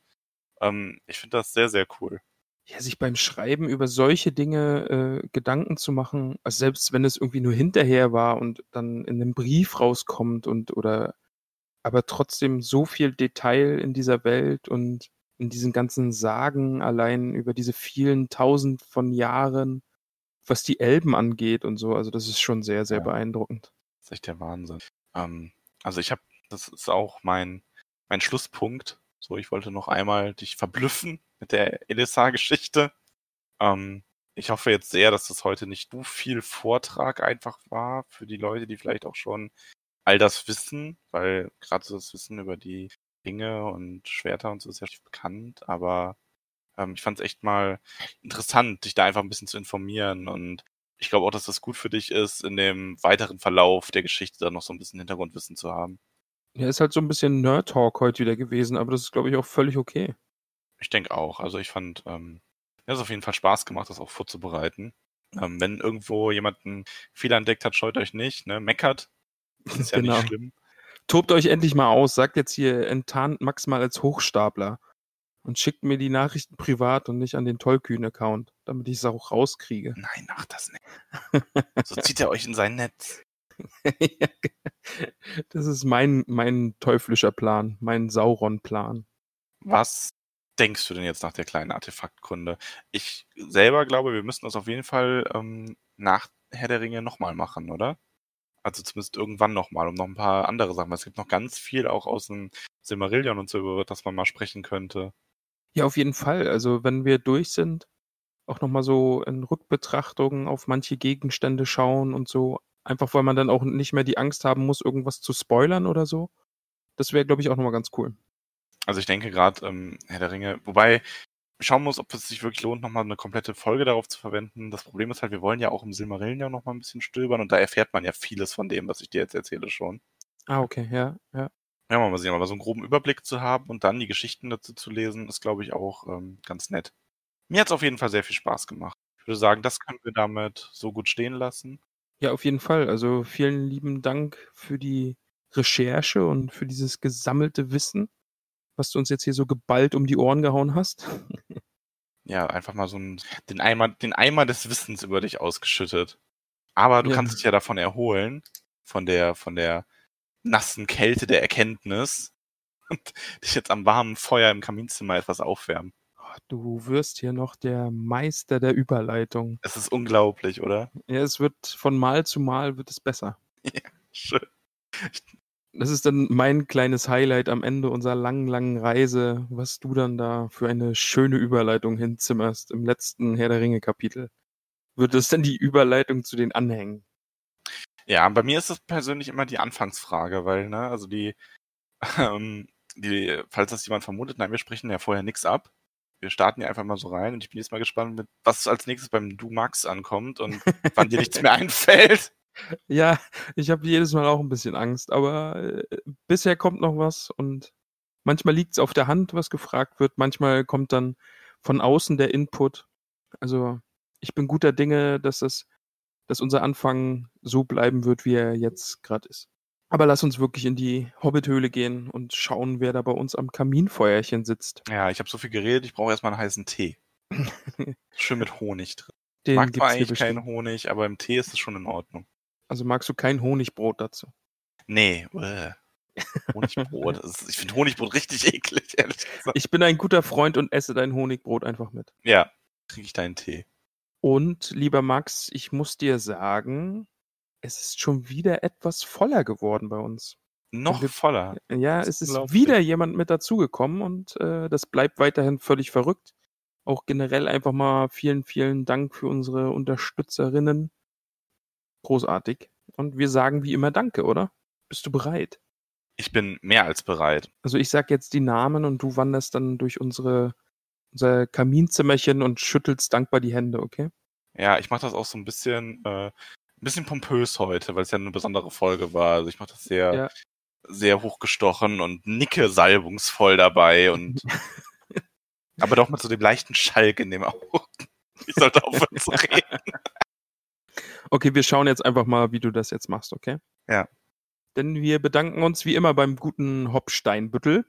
Ähm, ich finde das sehr, sehr cool. ja, sich beim Schreiben über solche Dinge äh, Gedanken zu machen, also selbst wenn es irgendwie nur hinterher war und dann in einem Brief rauskommt und oder aber trotzdem so viel Detail in dieser Welt und in diesen ganzen Sagen allein über diese vielen tausend von Jahren, was die Elben angeht und so. Also das ist schon sehr, sehr Ja. beeindruckend. Das ist echt der Wahnsinn. Ähm, also ich habe, das ist auch mein, mein Schlusspunkt. So, ich wollte noch einmal dich verblüffen mit der Elisa-Geschichte. Ähm, ich hoffe jetzt sehr, dass das heute nicht zu viel Vortrag einfach war für die Leute, die vielleicht auch schon all das wissen, weil gerade so das Wissen über die Ringe und Schwerter und so ist ja bekannt, aber ich fand es echt mal interessant, dich da einfach ein bisschen zu informieren und ich glaube auch, dass das gut für dich ist, in dem weiteren Verlauf der Geschichte dann noch so ein bisschen Hintergrundwissen zu haben. Ja, ist halt so ein bisschen Nerd-Talk heute wieder gewesen, aber das ist, glaube ich, auch völlig okay. Ich denke auch. Also ich fand, ähm, mir hat es auf jeden Fall Spaß gemacht, das auch vorzubereiten. Ähm, wenn irgendwo jemand einen Fehler entdeckt hat, scheut euch nicht, ne? Meckert. Das ist ja Genau. nicht schlimm. Tobt euch endlich mal aus, sagt jetzt hier, enttarnt Max mal als Hochstapler und schickt mir die Nachrichten privat und nicht an den Tollkühn-Account, damit ich es auch rauskriege. Nein, macht das nicht. So zieht er euch in sein Netz. Das ist mein, mein teuflischer Plan, mein Sauron-Plan. Was denkst du denn jetzt nach der kleinen Artefaktkunde? Ich selber glaube, wir müssen das auf jeden Fall ähm, nach Herr der Ringe nochmal machen, oder? Also zumindest irgendwann nochmal, um noch ein paar andere Sachen. Es gibt noch ganz viel auch aus dem Silmarillion und so, über das man mal sprechen könnte. Ja, auf jeden Fall. Also, wenn wir durch sind, auch nochmal so in Rückbetrachtungen auf manche Gegenstände schauen und so. Einfach weil man dann auch nicht mehr die Angst haben muss, irgendwas zu spoilern oder so. Das wäre, glaube ich, auch nochmal ganz cool. Also ich denke gerade ähm, Herr der Ringe, wobei schauen muss, ob es sich wirklich lohnt, nochmal eine komplette Folge darauf zu verwenden. Das Problem ist halt, wir wollen ja auch im Silmarillion nochmal ein bisschen stöbern und da erfährt man ja vieles von dem, was ich dir jetzt erzähle schon. Ah, okay, ja, ja. Ja, mal sehen, aber so einen groben Überblick zu haben und dann die Geschichten dazu zu lesen, ist, glaube ich, auch ähm, ganz nett. Mir hat es auf jeden Fall sehr viel Spaß gemacht. Ich würde sagen, das können wir damit so gut stehen lassen. Ja, auf jeden Fall. Also vielen lieben Dank für die Recherche und für dieses gesammelte Wissen, was du uns jetzt hier so geballt um die Ohren gehauen hast. Ja, einfach mal so einen, den, Eimer, den Eimer des Wissens über dich ausgeschüttet. Aber du Ja. kannst dich ja davon erholen, von der, von der nassen Kälte der Erkenntnis und dich jetzt am warmen Feuer im Kaminzimmer etwas aufwärmen. Oh, Du wirst hier noch der Meister der Überleitung. Es ist unglaublich, oder? Ja, es wird von Mal zu Mal wird es besser. Schön. Das ist dann mein kleines Highlight am Ende unserer langen, langen Reise, was du dann da für eine schöne Überleitung hinzimmerst im letzten Herr der Ringe Kapitel. Wird es dann die Überleitung zu den Anhängen? Ja, bei mir ist es persönlich immer die Anfangsfrage, weil, ne, also die, ähm, die, falls das jemand vermutet, nein, wir sprechen ja vorher nichts ab. Wir starten ja einfach mal so rein und ich bin jetzt mal gespannt, mit, was als nächstes beim Du Max ankommt und wann dir nichts mehr einfällt. Ja, ich habe jedes Mal auch ein bisschen Angst, aber äh, bisher kommt noch was und manchmal liegt es auf der Hand, was gefragt wird, manchmal kommt dann von außen der Input. Also ich bin guter Dinge, dass das, dass unser Anfang so bleiben wird, wie er jetzt gerade ist. Aber lass uns wirklich in die Hobbithöhle gehen und schauen, wer da bei uns am Kaminfeuerchen sitzt. Ja, ich habe so viel geredet, ich brauche erstmal einen heißen Tee. Schön mit Honig drin. Den Mag zwar eigentlich keinen Honig, aber im Tee ist es schon in Ordnung. Also magst du kein Honigbrot dazu? Nee, äh. Honigbrot. Ist- ich finde Honigbrot richtig eklig, ehrlich gesagt. Ich bin ein guter Freund und esse dein Honigbrot einfach mit. Ja, trinke ich deinen Tee. Und lieber Max, ich muss dir sagen, es ist schon wieder etwas voller geworden bei uns. Noch wir- voller. Ja, Das es ist wieder jemand mit dazugekommen und äh, das bleibt weiterhin völlig verrückt. Auch generell einfach mal vielen, vielen Dank für unsere Unterstützerinnen. Großartig. Und wir sagen wie immer Danke, oder? Bist du bereit? Ich bin mehr als bereit. Also ich sag jetzt die Namen und du wanderst dann durch unsere, unser Kaminzimmerchen und schüttelst dankbar die Hände, okay? Ja, ich mache das auch so ein bisschen, äh, ein bisschen pompös heute, weil es ja eine besondere Folge war. Also ich mache das sehr, Ja. sehr hochgestochen und nicke salbungsvoll dabei und aber doch mit so dem leichten Schalk in dem Auge. Ich sollte aufhören zu reden. Okay, wir schauen jetzt einfach mal, wie du das jetzt machst, okay? Ja. Denn wir bedanken uns wie immer beim guten Hopsteinbüttel,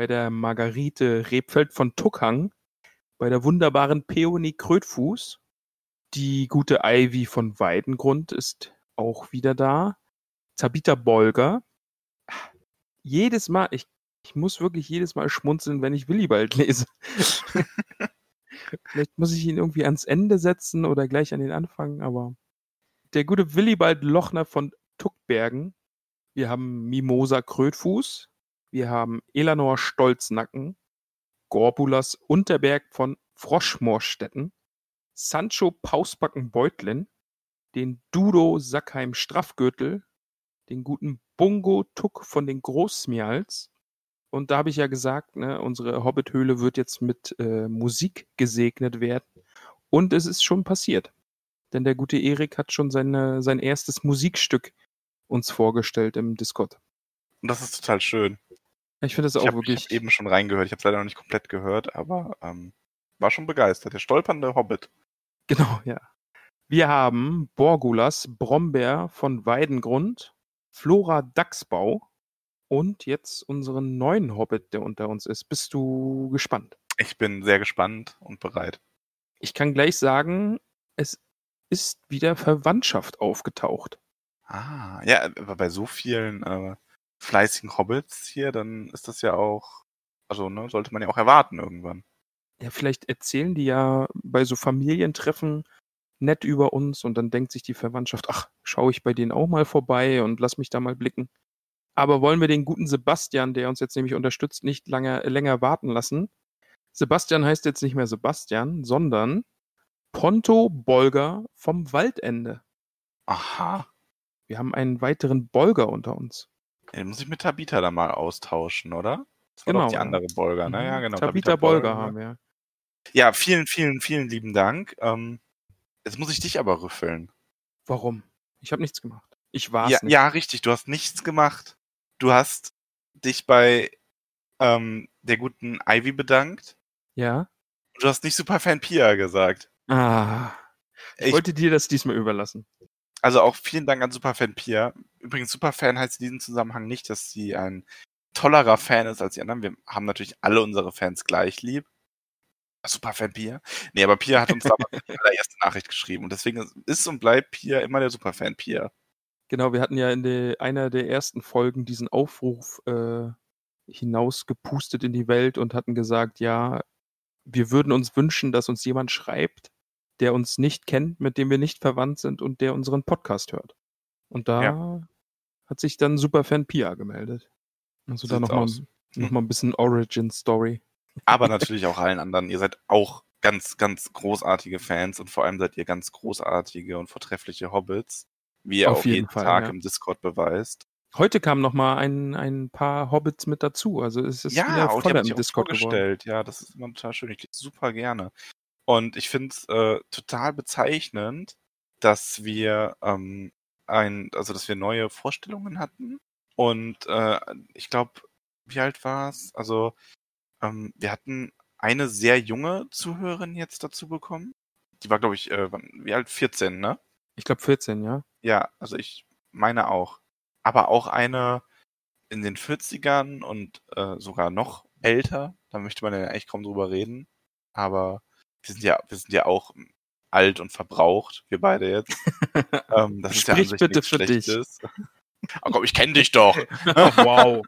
bei der Margarete Rebfeld von Tuckhang, bei der wunderbaren Peony Krötfuß, die gute Ivy von Weidengrund ist auch wieder da, Tabitha Bolger. Jedes Mal, ich, ich muss wirklich jedes Mal schmunzeln, wenn ich Willibald lese. Vielleicht muss ich ihn irgendwie ans Ende setzen oder gleich an den Anfang, aber der gute Willibald Lochner von Tuckbergen. Wir haben Mimosa Krötfuß. Wir haben Elanor Stolznacken. Gorbulas Unterberg von Froschmoorstetten. Sancho Pausbacken Beutlin. Den Dudo Sackheim Straffgürtel. Den guten Bungo Tuck von den Großsmials. Und da habe ich ja gesagt, ne, unsere Hobbithöhle wird jetzt mit äh, Musik gesegnet werden. Und es ist schon passiert. Denn der gute Erik hat schon seine, sein erstes Musikstück uns vorgestellt im Discord. Und das ist total schön. Ich finde das Ich auch habe wirklich. hab eben schon reingehört. Ich habe es leider noch nicht komplett gehört, aber ähm, war schon begeistert. Der stolpernde Hobbit. Genau, ja. Wir haben Borgulas Brombeer von Weidengrund, Flora Dachsbau und jetzt unseren neuen Hobbit, der unter uns ist. Bist du gespannt? Ich bin sehr gespannt und bereit. Ich kann gleich sagen, es ist wieder Verwandtschaft aufgetaucht. Ah, ja, aber bei so vielen äh, fleißigen Hobbits hier, dann ist das ja auch, also ne, sollte man ja auch erwarten irgendwann. Ja, vielleicht erzählen die ja bei so Familientreffen nett über uns und dann denkt sich die Verwandtschaft, ach, schaue ich bei denen auch mal vorbei und lass mich da mal blicken. Aber wollen wir den guten Sebastian, der uns jetzt nämlich unterstützt, nicht lange, länger warten lassen? Sebastian heißt jetzt nicht mehr Sebastian, sondern Ponto Bolger vom Waldende. Aha. Wir haben einen weiteren Bolger unter uns. Den muss ich mit Tabitha da mal austauschen, oder? Das war Genau, doch die andere Bolger, ne? Ja, genau. Tabitha Bolger haben wir. Ja, vielen, vielen, vielen lieben Dank. Ähm, jetzt muss ich dich aber rüffeln. Warum? Ich habe nichts gemacht. Ich war's Ja, nicht. ja, richtig. Du hast nichts gemacht. Du hast dich bei ähm, der guten Ivy bedankt. Ja? Du hast nicht Superfan Pia gesagt. Ah. Ich, Ich- wollte dir das diesmal überlassen. Also auch vielen Dank an Superfan Pia. Übrigens, Superfan heißt in diesem Zusammenhang nicht, dass sie ein tollerer Fan ist als die anderen. Wir haben natürlich alle unsere Fans gleich lieb. Superfan Pia? Nee, aber Pia hat uns damals die allererste Nachricht geschrieben. Und deswegen ist und bleibt Pia immer der Superfan Pia. Genau, wir hatten ja in der, einer der ersten Folgen diesen Aufruf äh, hinausgepustet in die Welt und hatten gesagt, ja, wir würden uns wünschen, dass uns jemand schreibt, der uns nicht kennt, mit dem wir nicht verwandt sind und der unseren Podcast hört. Und da hat sich dann Superfan Pia gemeldet. Also da Sieht's nochmal aus. noch mal ein bisschen Origin Story. Aber natürlich auch allen anderen. Ihr seid auch ganz, ganz großartige Fans und vor allem seid ihr ganz großartige und vortreffliche Hobbits, wie ihr Auf auch jeden jeden Fall, Tag ja. im Discord beweist. Heute kamen nochmal ein, ein paar Hobbits mit dazu. Also es ist ja, wieder voller im Discord vorgestellt. Ja, das ist immer total schön. Ich lese super gerne. Und ich finde es äh, total bezeichnend, dass wir ähm, ein, also dass wir neue Vorstellungen hatten. Und äh, ich glaube, wie alt war es? Also ähm, wir hatten eine sehr junge Zuhörerin jetzt dazu bekommen. Die war, glaube ich, äh, wie alt? 14, ne? Ich glaube 14, ja. Ja, also ich meine auch. Aber auch eine in den 40ern und äh, sogar noch älter. Da möchte man ja eigentlich kaum drüber reden. Aber wir sind ja, wir sind ja auch alt und verbraucht, wir beide jetzt. ähm, das ist ja an Sprich sich bitte für dich. Schlechtes. Oh Gott, ich kenne dich doch. wow.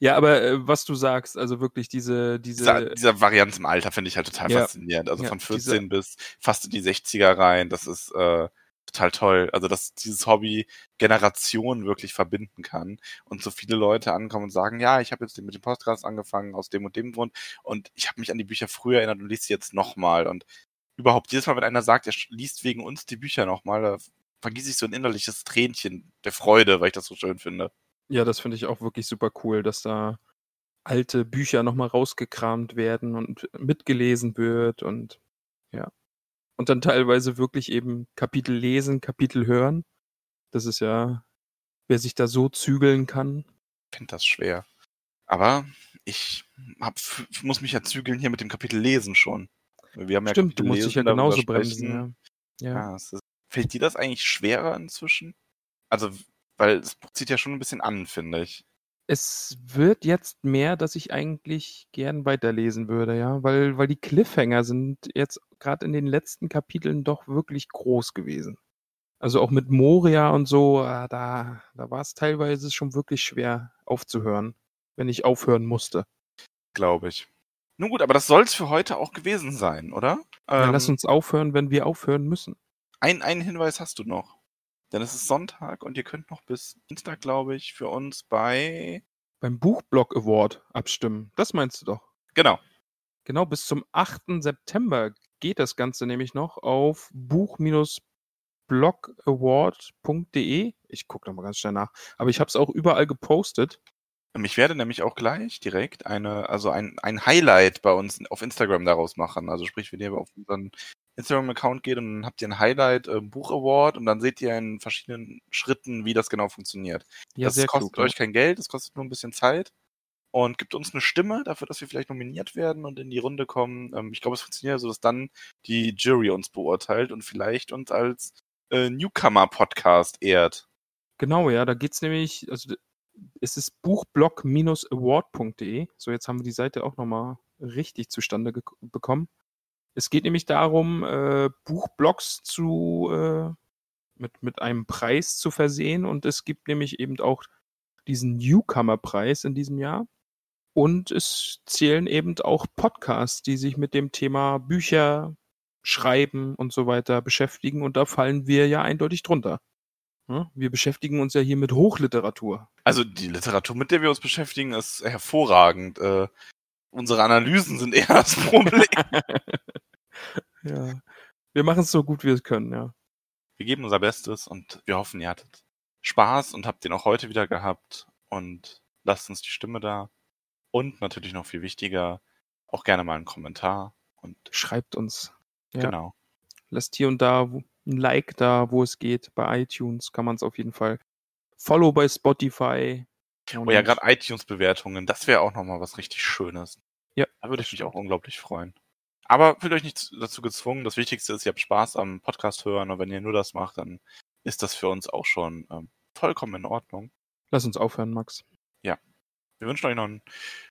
Ja, aber äh, was du sagst, also wirklich diese, diese, Dieser, dieser Varianz im Alter finde ich halt total Ja. faszinierend. Also Ja, von diese- 14 bis fast in die 60er rein. Das ist, äh, total toll. Also, dass dieses Hobby Generationen wirklich verbinden kann und so viele Leute ankommen und sagen, ja, ich habe jetzt mit dem Podcast angefangen aus dem und dem Grund und ich habe mich an die Bücher früher erinnert und lese sie jetzt nochmal. Und überhaupt jedes Mal, wenn einer sagt, er liest wegen uns die Bücher nochmal, da vergieße ich so ein innerliches Tränchen der Freude, weil ich das so schön finde. Ja, das finde ich auch wirklich super cool, dass da alte Bücher nochmal rausgekramt werden und mitgelesen wird und. Und dann teilweise wirklich eben Kapitel lesen, Kapitel hören. Das ist ja, wer sich da so zügeln kann. Ich finde das schwer. Aber ich hab, muss mich ja zügeln hier mit dem Kapitel lesen schon. Wir haben ja Stimmt, Kapitel du musst lesen, dich ja genauso bremsen. Ja. ja. ja ist, fällt dir das eigentlich schwerer inzwischen? Also, weil es zieht ja schon ein bisschen an, finde ich. Es wird jetzt mehr, dass ich eigentlich gern weiterlesen würde, ja, weil weil die Cliffhanger sind jetzt gerade in den letzten Kapiteln doch wirklich groß gewesen. Also, auch mit Moria und so, ah, da da es teilweise schon wirklich schwer aufzuhören, wenn ich aufhören musste. Glaube ich. Nun gut, aber das soll es für heute auch gewesen sein, oder? Ja, lass ähm uns aufhören, wenn wir aufhören müssen. Ein einen Hinweis hast du noch. Denn es ist Sonntag und ihr könnt noch bis Dienstag, glaube ich, für uns bei beim Buchblog Award abstimmen. Das meinst du doch. Genau. Genau, bis zum 8. September geht das Ganze nämlich noch auf buch-blogaward.de. Ich gucke mal ganz schnell nach. Aber ich habe es auch überall gepostet. Ich werde nämlich auch gleich direkt eine, also ein, ein Highlight bei uns auf Instagram daraus machen. Also sprich, wenn ihr auf unseren Instagram-Account geht und dann habt ihr ein Highlight äh, Buch Award und dann seht ihr in verschiedenen Schritten, wie das genau funktioniert. Ja, das kostet klug, euch ja. kein Geld, das kostet nur ein bisschen Zeit und gibt uns eine Stimme dafür, dass wir vielleicht nominiert werden und in die Runde kommen. Ähm, ich glaube, es funktioniert so, dass dann die Jury uns beurteilt und vielleicht uns als äh, Newcomer-Podcast ehrt. Genau, ja, da geht's nämlich, also es ist buchblog-award.de. So, jetzt haben wir die Seite auch nochmal richtig zustande bekommen. Es geht nämlich darum, äh, Buchblogs zu äh, mit, mit einem Preis zu versehen und es gibt nämlich eben auch diesen Newcomer-Preis in diesem Jahr. Und es zählen eben auch Podcasts, die sich mit dem Thema Bücher, Schreiben und so weiter beschäftigen. Und da fallen wir ja eindeutig drunter. Wir beschäftigen uns ja hier mit Hochliteratur. Also die Literatur, mit der wir uns beschäftigen, ist hervorragend. Äh, unsere Analysen sind eher das Problem. ja. Wir machen es so gut wie wir es können, ja. Wir geben unser Bestes und wir hoffen, ihr hattet Spaß und habt den auch heute wieder gehabt. Und lasst uns die Stimme da. Und natürlich noch viel wichtiger, auch gerne mal einen Kommentar. Und schreibt uns. Ja. Genau. Lasst hier und da ein Like da, wo es geht. Bei iTunes kann man es auf jeden Fall. Follow bei Spotify. Oh ja, gerade iTunes-Bewertungen, das wäre auch nochmal was richtig Schönes. Ja. Da würde ich mich auch unglaublich freuen. Aber fühlt euch nicht dazu gezwungen. Das Wichtigste ist, ihr habt Spaß am Podcast hören und wenn ihr nur das macht, dann ist das für uns auch schon ähm, vollkommen in Ordnung. Lass uns aufhören, Max. Ja. Wir wünschen euch noch einen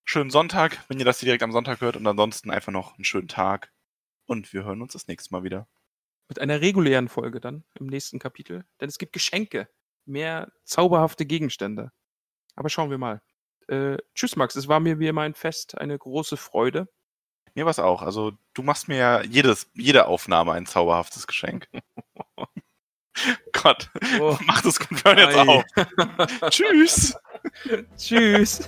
schönen Sonntag, wenn ihr das hier direkt am Sonntag hört und ansonsten einfach noch einen schönen Tag. Und wir hören uns das nächste Mal wieder. Mit einer regulären Folge dann im nächsten Kapitel. Denn es gibt Geschenke. Mehr zauberhafte Gegenstände. Aber schauen wir mal. Äh, tschüss, Max. Es war mir wie immer ein Fest, eine große Freude. Mir was auch. Also du machst mir ja jedes, jede Aufnahme ein zauberhaftes Geschenk. Gott, oh. mach das hören jetzt auf. Tschüss. Tschüss.